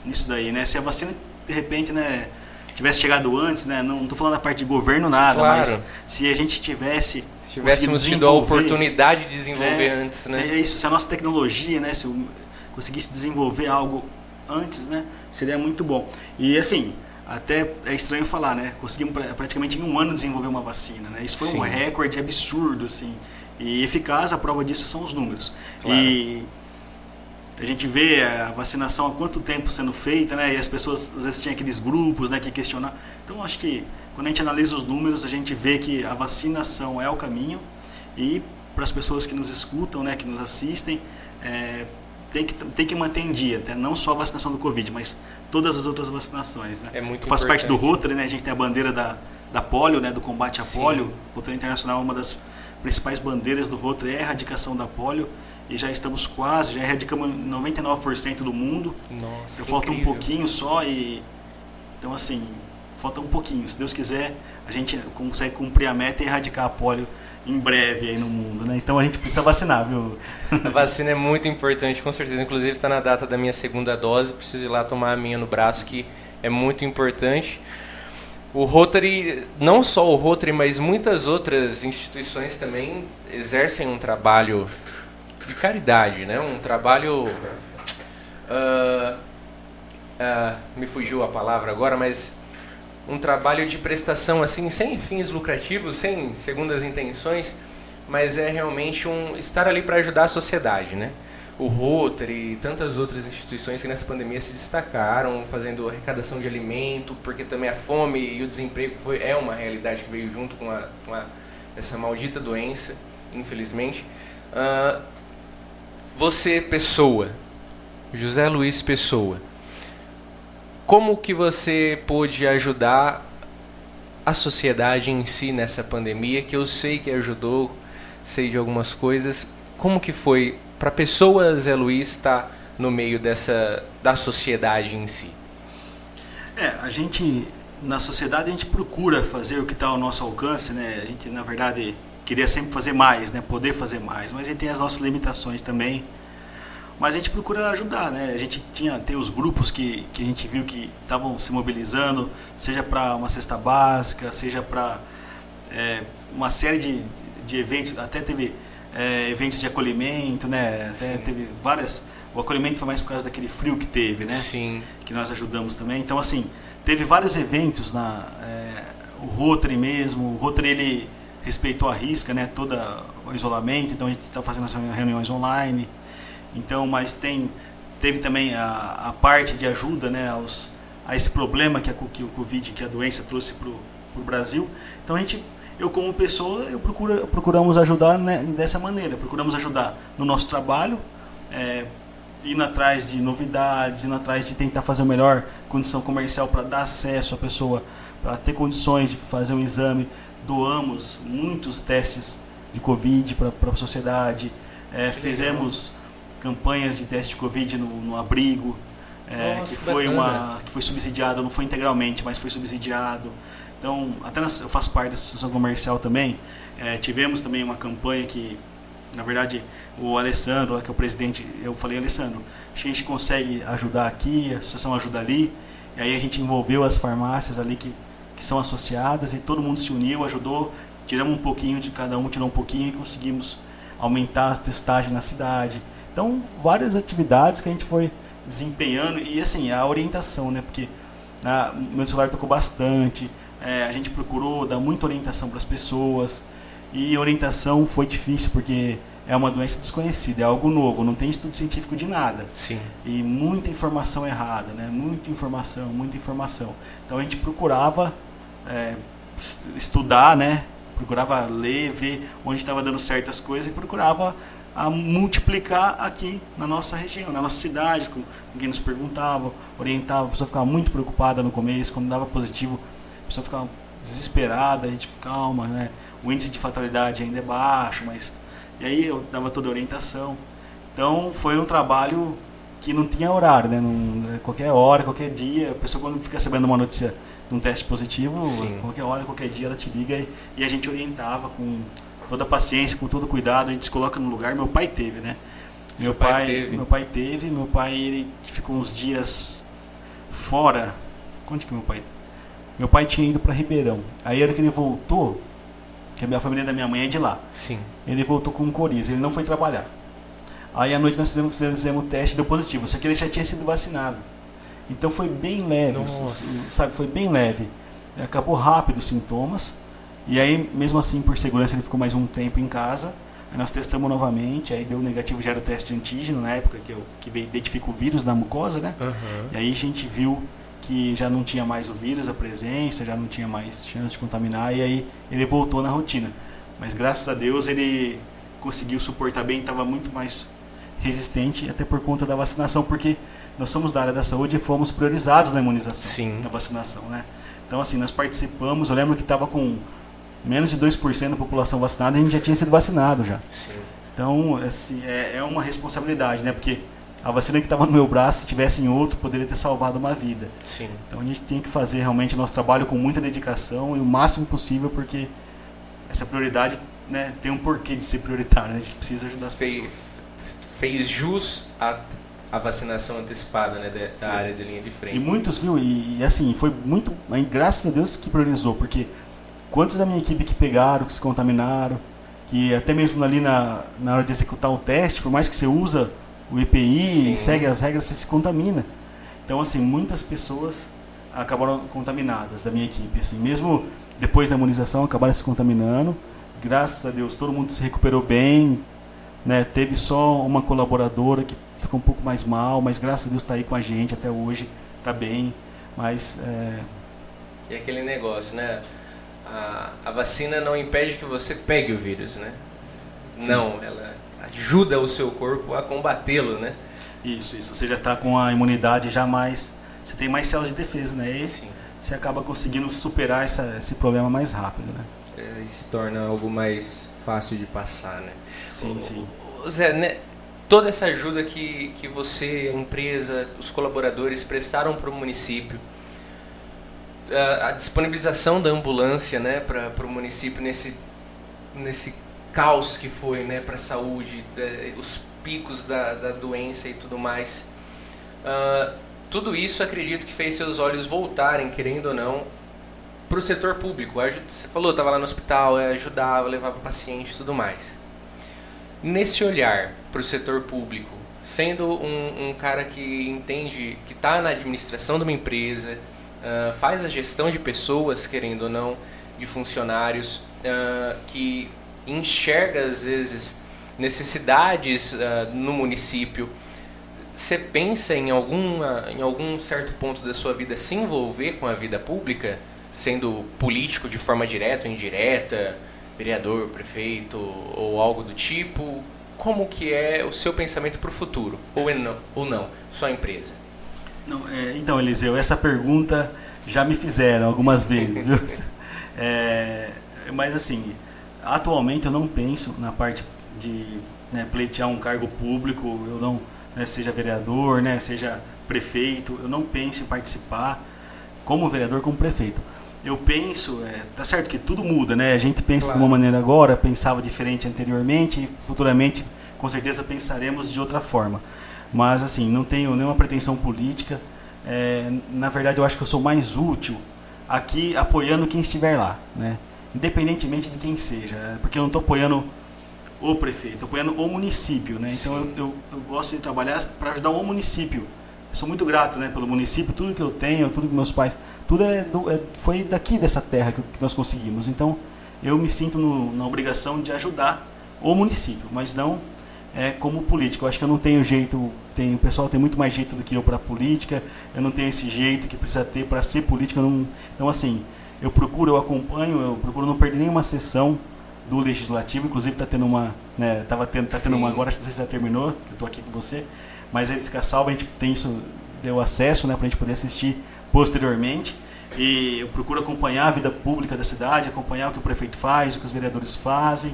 nisso daí, né? Se a vacina, de repente, né? Tivesse chegado antes, né? Não estou falando da parte de governo nada, claro. mas se a gente tivesse... Se tivéssemos tido a oportunidade de desenvolver é, antes, né? É isso, se a nossa tecnologia, né? Se conseguisse desenvolver algo antes, né? Seria muito bom. E, assim, até é estranho falar, né? Conseguimos praticamente em um ano desenvolver uma vacina, né? Isso foi Sim. um recorde absurdo, assim. E eficaz, a prova disso são os números. Claro. E a gente vê a vacinação há quanto tempo sendo feita, né? E as pessoas às vezes tinham aqueles grupos, né, que questionam. Então acho que quando a gente analisa os números, a gente vê que a vacinação é o caminho e para as pessoas que nos escutam, né, que nos assistem, é, tem que, tem que manter em dia, até não só a vacinação do Covid, mas todas as outras vacinações. Né? É muito Faz parte do Rotary, né? a gente tem a bandeira da, da polio, né? do combate à Sim. polio. O Rotary Internacional, uma das principais bandeiras do Rotary é a erradicação da polio. E já estamos quase, já erradicamos 99% do mundo. Nossa, falta incrível. um pouquinho só e... Então, assim, falta um pouquinho. Se Deus quiser, a gente consegue cumprir a meta e erradicar a polio em breve aí no mundo, né? Então a gente precisa vacinar, viu? A vacina é muito importante, com certeza. Inclusive está na data da minha segunda dose, preciso ir lá tomar a minha no braço, que é muito importante. O Rotary, não só o Rotary, mas muitas outras instituições também exercem um trabalho de caridade, né? Um trabalho... Uh, uh, me fugiu a palavra agora, mas um trabalho de prestação assim sem fins lucrativos, sem segundas intenções, mas é realmente um estar ali para ajudar a sociedade, né? O Rotary e tantas outras instituições que nessa pandemia se destacaram fazendo arrecadação de alimento, porque também a fome e o desemprego foi, é uma realidade que veio junto com, a, com a, essa maldita doença, infelizmente. Uh, você, pessoa, José Luiz Pessoa, como que você pôde ajudar a sociedade em si nessa pandemia, que eu sei que ajudou, sei de algumas coisas. Como que foi para a pessoa Zé Luiz estar no meio dessa da sociedade em si? É, a gente na sociedade a gente procura fazer o que está ao nosso alcance, né? A gente na verdade queria sempre fazer mais, né? Poder fazer mais, mas a gente tem as nossas limitações também. Mas a gente procura ajudar, né? A gente tinha tem os grupos que, que a gente viu que estavam se mobilizando, seja para uma cesta básica, seja para é, uma série de, de eventos, até teve é, eventos de acolhimento, né? Até teve várias. O acolhimento foi mais por causa daquele frio que teve, né? Sim. Que nós ajudamos também. Então, assim, teve vários eventos na é, o Rotary mesmo. O Rotary ele respeitou a risca, né? Todo o isolamento. Então a gente está fazendo as reuniões online. Então, mas tem teve também a, a parte de ajuda, né? Aos, a esse problema que, a, que o Covid, que a doença trouxe para o Brasil. Então a gente eu como pessoa eu procuro procuramos ajudar né, dessa maneira procuramos ajudar no nosso trabalho é, indo atrás de novidades indo atrás de tentar fazer a melhor condição comercial para dar acesso à pessoa para ter condições de fazer um exame doamos muitos testes de covid para a sociedade é, fizemos campanhas de teste de covid no, no abrigo é, Nossa, que foi bacana. uma que foi subsidiado não foi integralmente mas foi subsidiado então, até nas, eu faço parte da associação comercial também. É, tivemos também uma campanha que, na verdade, o Alessandro, que é o presidente, eu falei, Alessandro, a gente consegue ajudar aqui, a associação ajuda ali. E aí a gente envolveu as farmácias ali que, que são associadas e todo mundo se uniu, ajudou. Tiramos um pouquinho de cada um, tirou um pouquinho e conseguimos aumentar a testagem na cidade. Então, várias atividades que a gente foi desempenhando e assim, a orientação, né? Porque na, meu celular tocou bastante, é, a gente procurou dar muita orientação para as pessoas e orientação foi difícil porque é uma doença desconhecida, é algo novo, não tem estudo científico de nada. Sim. E muita informação errada, né? Muita informação, muita informação. Então a gente procurava é, es- estudar, né? Procurava ler, ver onde estava dando certas coisas e procurava a multiplicar aqui na nossa região, na nossa cidade, com quem nos perguntava, orientava. A pessoa ficava muito preocupada no começo, quando dava positivo, a pessoa ficava desesperada, a gente calma, né? O índice de fatalidade ainda é baixo, mas e aí eu dava toda a orientação. Então foi um trabalho que não tinha horário, né? Não, qualquer hora, qualquer dia, a pessoa quando fica sabendo uma notícia de um teste positivo, Sim. qualquer hora, qualquer dia ela te liga e, e a gente orientava com toda a paciência, com todo cuidado, a gente se coloca no lugar. Meu pai teve, né? Meu pai pai, teve? meu pai teve, meu pai ele ficou uns dias fora. Onde que meu pai? Meu pai tinha ido para Ribeirão. Aí a hora que ele voltou, que a minha família da minha mãe é de lá. Sim. Ele voltou com um coriza, ele não foi trabalhar. Aí à noite nós fizemos, fizemos o teste, deu positivo, só que ele já tinha sido vacinado. Então foi bem leve, Nossa. sabe? Foi bem leve. Acabou rápido os sintomas. E aí, mesmo assim, por segurança, ele ficou mais um tempo em casa. Aí nós testamos novamente, aí deu negativo, já era o teste de antígeno na época, que, eu, que identifica o vírus na mucosa, né? Aham. E aí a gente viu que já não tinha mais o vírus, a presença, já não tinha mais chance de contaminar, e aí ele voltou na rotina. Mas graças a Deus ele conseguiu suportar bem, estava muito mais resistente, até por conta da vacinação, porque nós somos da área da saúde e fomos priorizados na imunização, Sim. na vacinação, né? Então assim, nós participamos, eu lembro que estava com menos de 2% da população vacinada, e a gente já tinha sido vacinado já. Sim. Então, assim, é, é uma responsabilidade, né? Porque a vacina que estava no meu braço, se tivesse em outro, poderia ter salvado uma vida. Sim. Então a gente tem que fazer realmente o nosso trabalho com muita dedicação e o máximo possível, porque essa prioridade né, tem um porquê de ser prioritária. né? A gente precisa ajudar as Fez, pessoas. fez jus a, a vacinação antecipada né, da, área de linha de E frente. muitos, viu? E, e, assim, foi muito. aí, Graças a Deus que priorizou, porque quantos da minha equipe que pegaram, que se contaminaram, que até mesmo ali na, na hora de executar o teste, por mais que você usa o EPI Sim. e segue as regras, você se contamina. Então, assim, muitas pessoas acabaram contaminadas da minha equipe. Assim, mesmo depois da imunização, acabaram se contaminando. Graças a Deus, todo mundo se recuperou bem. Né? Teve só uma colaboradora que ficou um pouco mais mal, mas graças a Deus está aí com a gente até hoje, está bem. Mas é, E aquele negócio, né? A, a vacina não impede que você pegue o vírus, né? Sim. Não, ela ajuda o seu corpo a combatê-lo, né? isso, isso. Você já está com a imunidade já mais. Você tem mais células de defesa, né? E Sim. você acaba conseguindo superar essa, esse problema mais rápido, né? É, e se torna algo mais fácil de passar, né? Sim, sim. Zé, né, toda essa ajuda que, que você, a empresa, os colaboradores prestaram para o município, a, disponibilização da ambulância né, para o município nesse, nesse caos que foi né, para a saúde, é, os picos da, da doença e tudo mais. Uh, tudo isso acredito que fez seus olhos voltarem, querendo ou não, para o setor público. Você falou, estava lá no hospital, é, ajudava, levava paciente e tudo mais. Nesse olhar para o setor público, sendo um, um, cara que entende, que está na administração de uma empresa, uh, faz a gestão de pessoas, querendo ou não, de funcionários, uh, que enxerga às vezes necessidades uh, no município, você pensa em, alguma, em algum certo ponto da sua vida se envolver com a vida pública, sendo político de forma direta ou indireta, vereador, prefeito ou algo do tipo? Como que é o seu pensamento para o futuro? Ou, não, ou não, só empresa? Não, é, então, Eliseu, essa pergunta já me fizeram algumas vezes, viu? É, mas assim, atualmente eu não penso na parte de né, pleitear um cargo público, eu não né, seja vereador, né, seja prefeito, eu não penso em participar como vereador, como prefeito. Eu penso, é, tá certo que tudo muda, né? A gente pensa claro. de uma maneira agora, pensava diferente anteriormente e futuramente com certeza pensaremos de outra forma. Mas assim, não tenho nenhuma pretensão política. É, na verdade, eu acho que eu sou mais útil aqui apoiando quem estiver lá, né? Independentemente de quem seja, é, porque eu não estou apoiando o prefeito, apoiando o município, né? Então eu, eu, eu, gosto de trabalhar para ajudar o município. Sou muito grato, né, pelo município, tudo que eu tenho, tudo que meus pais, tudo é, do, é foi daqui dessa terra que, que, nós conseguimos. Então eu me sinto no, na obrigação de ajudar o município, mas não é, como político. Eu acho que eu não tenho jeito, tem, o pessoal tem muito mais jeito do que eu para política. Eu não tenho esse jeito que precisa ter para ser político. Não, então assim, eu procuro, eu acompanho, eu procuro não perder nenhuma sessão do legislativo, inclusive está tendo uma, né, tava tendo, tá tendo uma agora, não sei se já terminou, eu estou aqui com você, mas ele fica salvo, a gente tem isso, deu acesso, né, para a gente poder assistir posteriormente. E eu procuro acompanhar a vida pública da cidade, acompanhar o que o prefeito faz, o que os vereadores fazem.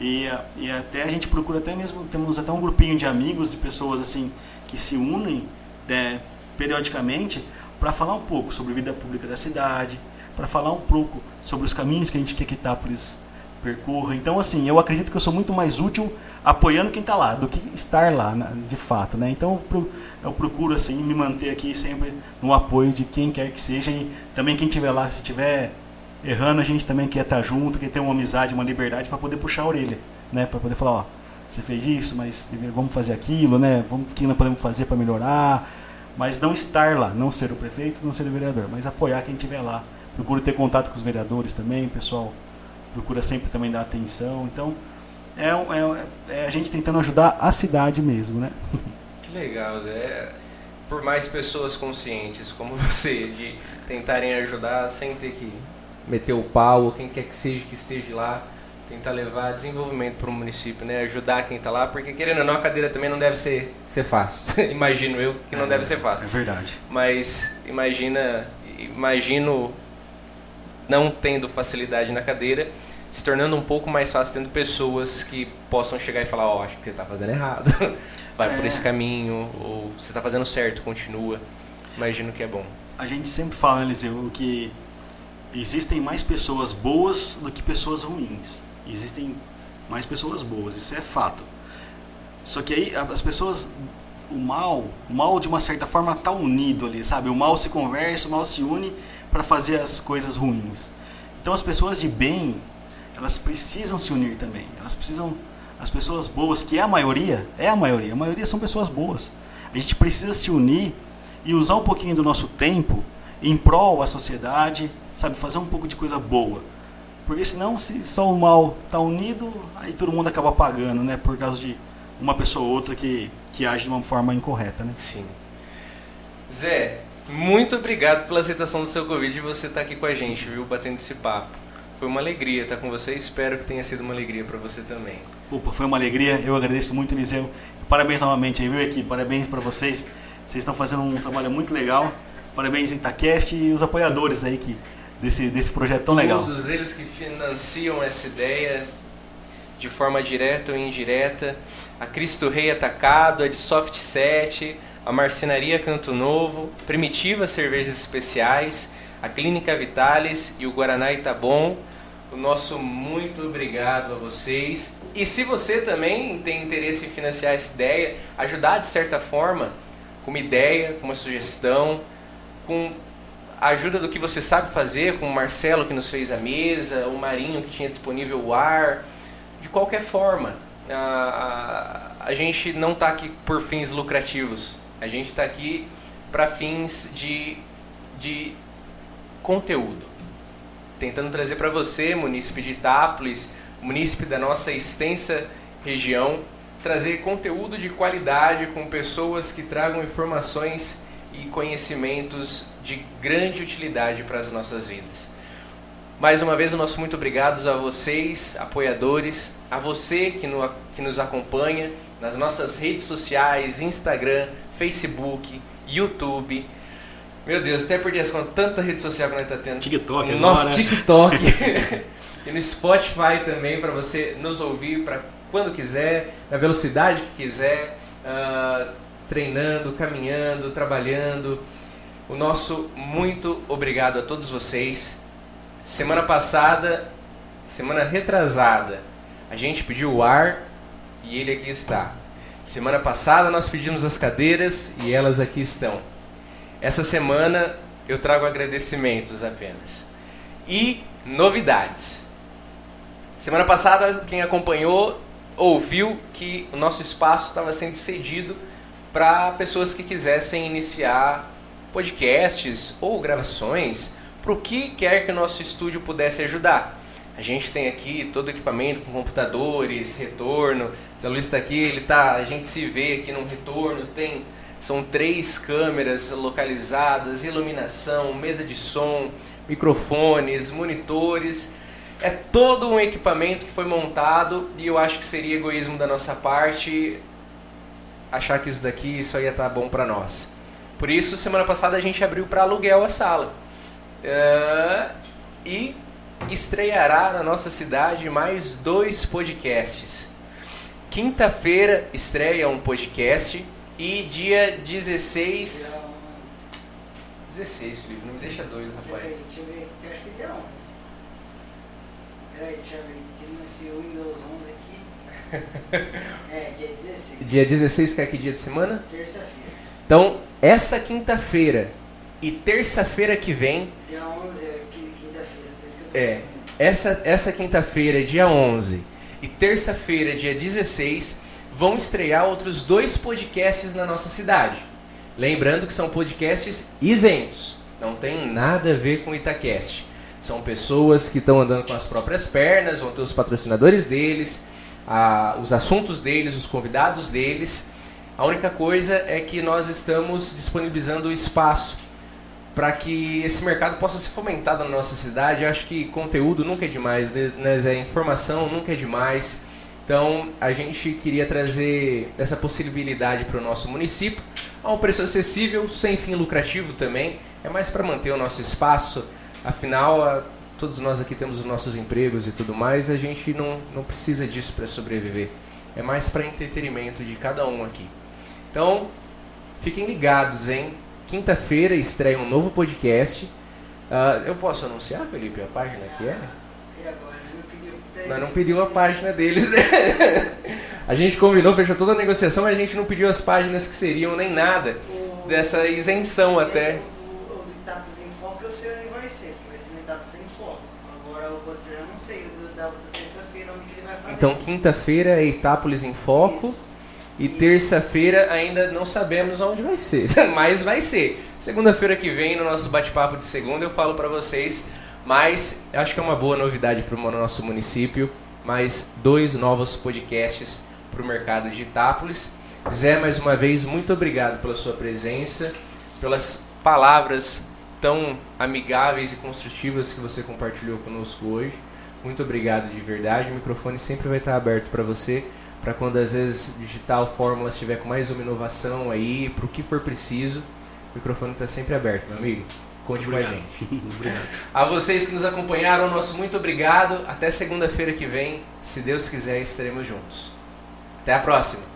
E, e até a gente procura até mesmo, temos até um grupinho de amigos, de pessoas assim que se unem né, periodicamente para falar um pouco sobre a vida pública da cidade, para falar um pouco sobre os caminhos que a gente quer que Itápolis percorra. Então, assim, eu acredito que eu sou muito mais útil apoiando quem está lá do que estar lá, de fato, né? Então, eu procuro, assim, me manter aqui sempre no apoio de quem quer que seja e também quem estiver lá, se estiver errando, a gente também quer estar junto, quer ter uma amizade, uma liberdade para poder puxar a orelha, né? Para poder falar, ó, você fez isso, mas vamos fazer aquilo, né? Vamos, que nós podemos fazer para melhorar? Mas não estar lá, não ser o prefeito, não ser o vereador, mas apoiar quem estiver lá. Procuro ter contato com os vereadores também, pessoal procura sempre também dar atenção. Então, é, é, é a gente tentando ajudar a cidade mesmo, né? Que legal, Zé. Por mais pessoas conscientes como você, de tentarem ajudar sem ter que meter o pau, ou quem quer que seja que esteja lá, tentar levar desenvolvimento para o município, né? Ajudar quem está lá, porque querendo ou não, a cadeira também não deve ser, ser fácil. Imagino eu que não é, deve ser fácil. É verdade. Mas imagina, imagino não tendo facilidade na cadeira, se tornando um pouco mais fácil tendo pessoas que possam chegar e falar, ó, oh, acho que você está fazendo errado, vai é. por esse caminho, ou você está fazendo certo, continua. Imagino que é bom. A gente sempre fala, Eliseu, que existem mais pessoas boas do que pessoas ruins. Existem mais pessoas boas, isso é fato. Só que aí as pessoas, o mal, o mal de uma certa forma está unido ali, sabe? O mal se conversa, o mal se une para fazer as coisas ruins. Então as pessoas de bem, elas precisam se unir também. Elas precisam, as pessoas boas, que é a maioria, é a maioria, a maioria são pessoas boas. A gente precisa se unir e usar um pouquinho do nosso tempo em prol da sociedade, sabe, fazer um pouco de coisa boa. Porque senão, se só o mal está unido, aí todo mundo acaba pagando, né? Por causa de uma pessoa ou outra que, que age de uma forma incorreta, né? Sim. Zé, muito obrigado pela aceitação do seu convite e você estar tá aqui com a gente, viu? Batendo esse papo. Foi uma alegria estar com você espero que tenha sido uma alegria para você também. Opa, foi uma alegria. Eu agradeço muito, Eliseu. Parabéns novamente aí, viu, equipe? Parabéns para vocês. Vocês estão fazendo um trabalho muito legal Parabéns Itacast e os apoiadores aí que, desse, desse projeto tão legal. Todos eles que financiam essa ideia de forma direta ou indireta. A Cristo Rei Atacado, a de Soft 7, a Marcenaria Canto Novo, Primitiva Cervejas Especiais, a Clínica Vitalis e o Guaraná Itabom. O nosso muito obrigado a vocês. E se você também tem interesse em financiar essa ideia, ajudar de certa forma, com uma ideia, com uma sugestão, com a ajuda do que você sabe fazer, com o Marcelo que nos fez a mesa, o Marinho que tinha disponível o ar, de qualquer forma, a, a, a gente não está aqui por fins lucrativos, a gente está aqui para fins de, de conteúdo. Tentando trazer para você, munícipe de Itápolis, munícipe da nossa extensa região, trazer conteúdo de qualidade com pessoas que tragam informações e conhecimentos de grande utilidade para as nossas vidas. Mais uma vez, o nosso muito obrigado a vocês, apoiadores, a você que, no, que nos acompanha nas nossas redes sociais, Instagram, Facebook, YouTube. Meu Deus, até perdi as contas, tanta rede social que nós estamos tá tendo. TikTok, no nosso. TikTok. e no Spotify também, para você nos ouvir para quando quiser, na velocidade que quiser, uh, treinando, caminhando, trabalhando. O nosso muito obrigado a todos vocês. Semana passada, semana retrasada, a gente pediu o ar e ele aqui está. Semana passada nós pedimos as cadeiras e elas aqui estão. Essa semana eu trago agradecimentos apenas. E novidades. Semana passada, quem acompanhou ouviu que o nosso espaço estava sendo cedido para pessoas que quisessem iniciar podcasts ou gravações para o que quer que o nosso estúdio pudesse ajudar. A gente tem aqui todo o equipamento com computadores, retorno. O Zé Luiz está aqui, ele tá, a gente se vê aqui no retorno, tem são três câmeras localizadas, iluminação, mesa de som, microfones, monitores. É todo um equipamento que foi montado e eu acho que seria egoísmo da nossa parte achar que isso daqui só ia estar tá bom para nós. Por isso, semana passada a gente abriu para aluguel a sala. Uh, e estreará na nossa cidade mais dois podcasts. Quinta-feira estreia um podcast e dia 16. 16, Felipe, não me deixa doido, rapaz. Deixa eu ver, eu acho que é dia 11. Peraí, deixa eu ver, que nasceu Windows 11 aqui. É, dia 16. Dia 16, que é que dia de semana? Terça-feira. Então, essa quinta-feira e terça-feira que vem. Dia 11 é qui- quinta-feira, É, essa, essa quinta-feira, dia 11, e terça-feira, dia 16, vão estrear outros dois podcasts na nossa cidade. Lembrando que são podcasts isentos, não tem nada a ver com o Itacast. São pessoas que estão andando com as próprias pernas, vão ter os patrocinadores deles, a- os assuntos deles, os convidados deles. A única coisa é que nós estamos disponibilizando o espaço para que esse mercado possa ser fomentado na nossa cidade. Eu acho que conteúdo nunca é demais, né? Informação nunca é demais. Então, a gente queria trazer essa possibilidade para o nosso município a um preço acessível, sem fim lucrativo também. É mais para manter o nosso espaço. Afinal, todos nós aqui temos os nossos empregos e tudo mais. A gente não, não precisa disso para sobreviver. É mais para entretenimento de cada um aqui. Então, fiquem ligados, hein? Quinta-feira estreia um novo podcast. Ah, eu posso anunciar, Felipe, a página que é? E agora? Não pediu Nós não eles- pedimos a página deles, né? A gente combinou, fechou toda a negociação, mas a gente não pediu as páginas que seriam nem nada dessa isenção até. É, O, o do Itapas em Foco eu sei onde vai ser, porque vai ser no Itapas em Foco. Agora o outro eu não sei, o do- da outra terça-feira onde que ele vai fazer. Então, quinta-feira é Itápolis em Foco. Isso. E terça-feira ainda não sabemos onde vai ser, mas vai ser. Segunda-feira que vem, no nosso bate-papo de segunda, eu falo para vocês. Mas acho que é uma boa novidade para o nosso município. Mais dois novos podcasts para o mercado de Itápolis. Zé, mais uma vez, muito obrigado pela sua presença, pelas palavras tão amigáveis e construtivas que você compartilhou conosco hoje. Muito obrigado de verdade. O microfone sempre vai estar aberto para você, para quando às vezes digital fórmula estiver com mais uma inovação aí, para o que for preciso, O microfone está sempre aberto, meu amigo. Conte Obrigado. com a gente. Obrigado. A vocês que nos acompanharam, nosso muito obrigado. Até segunda-feira que vem. Se Deus quiser, estaremos juntos. Até a próxima.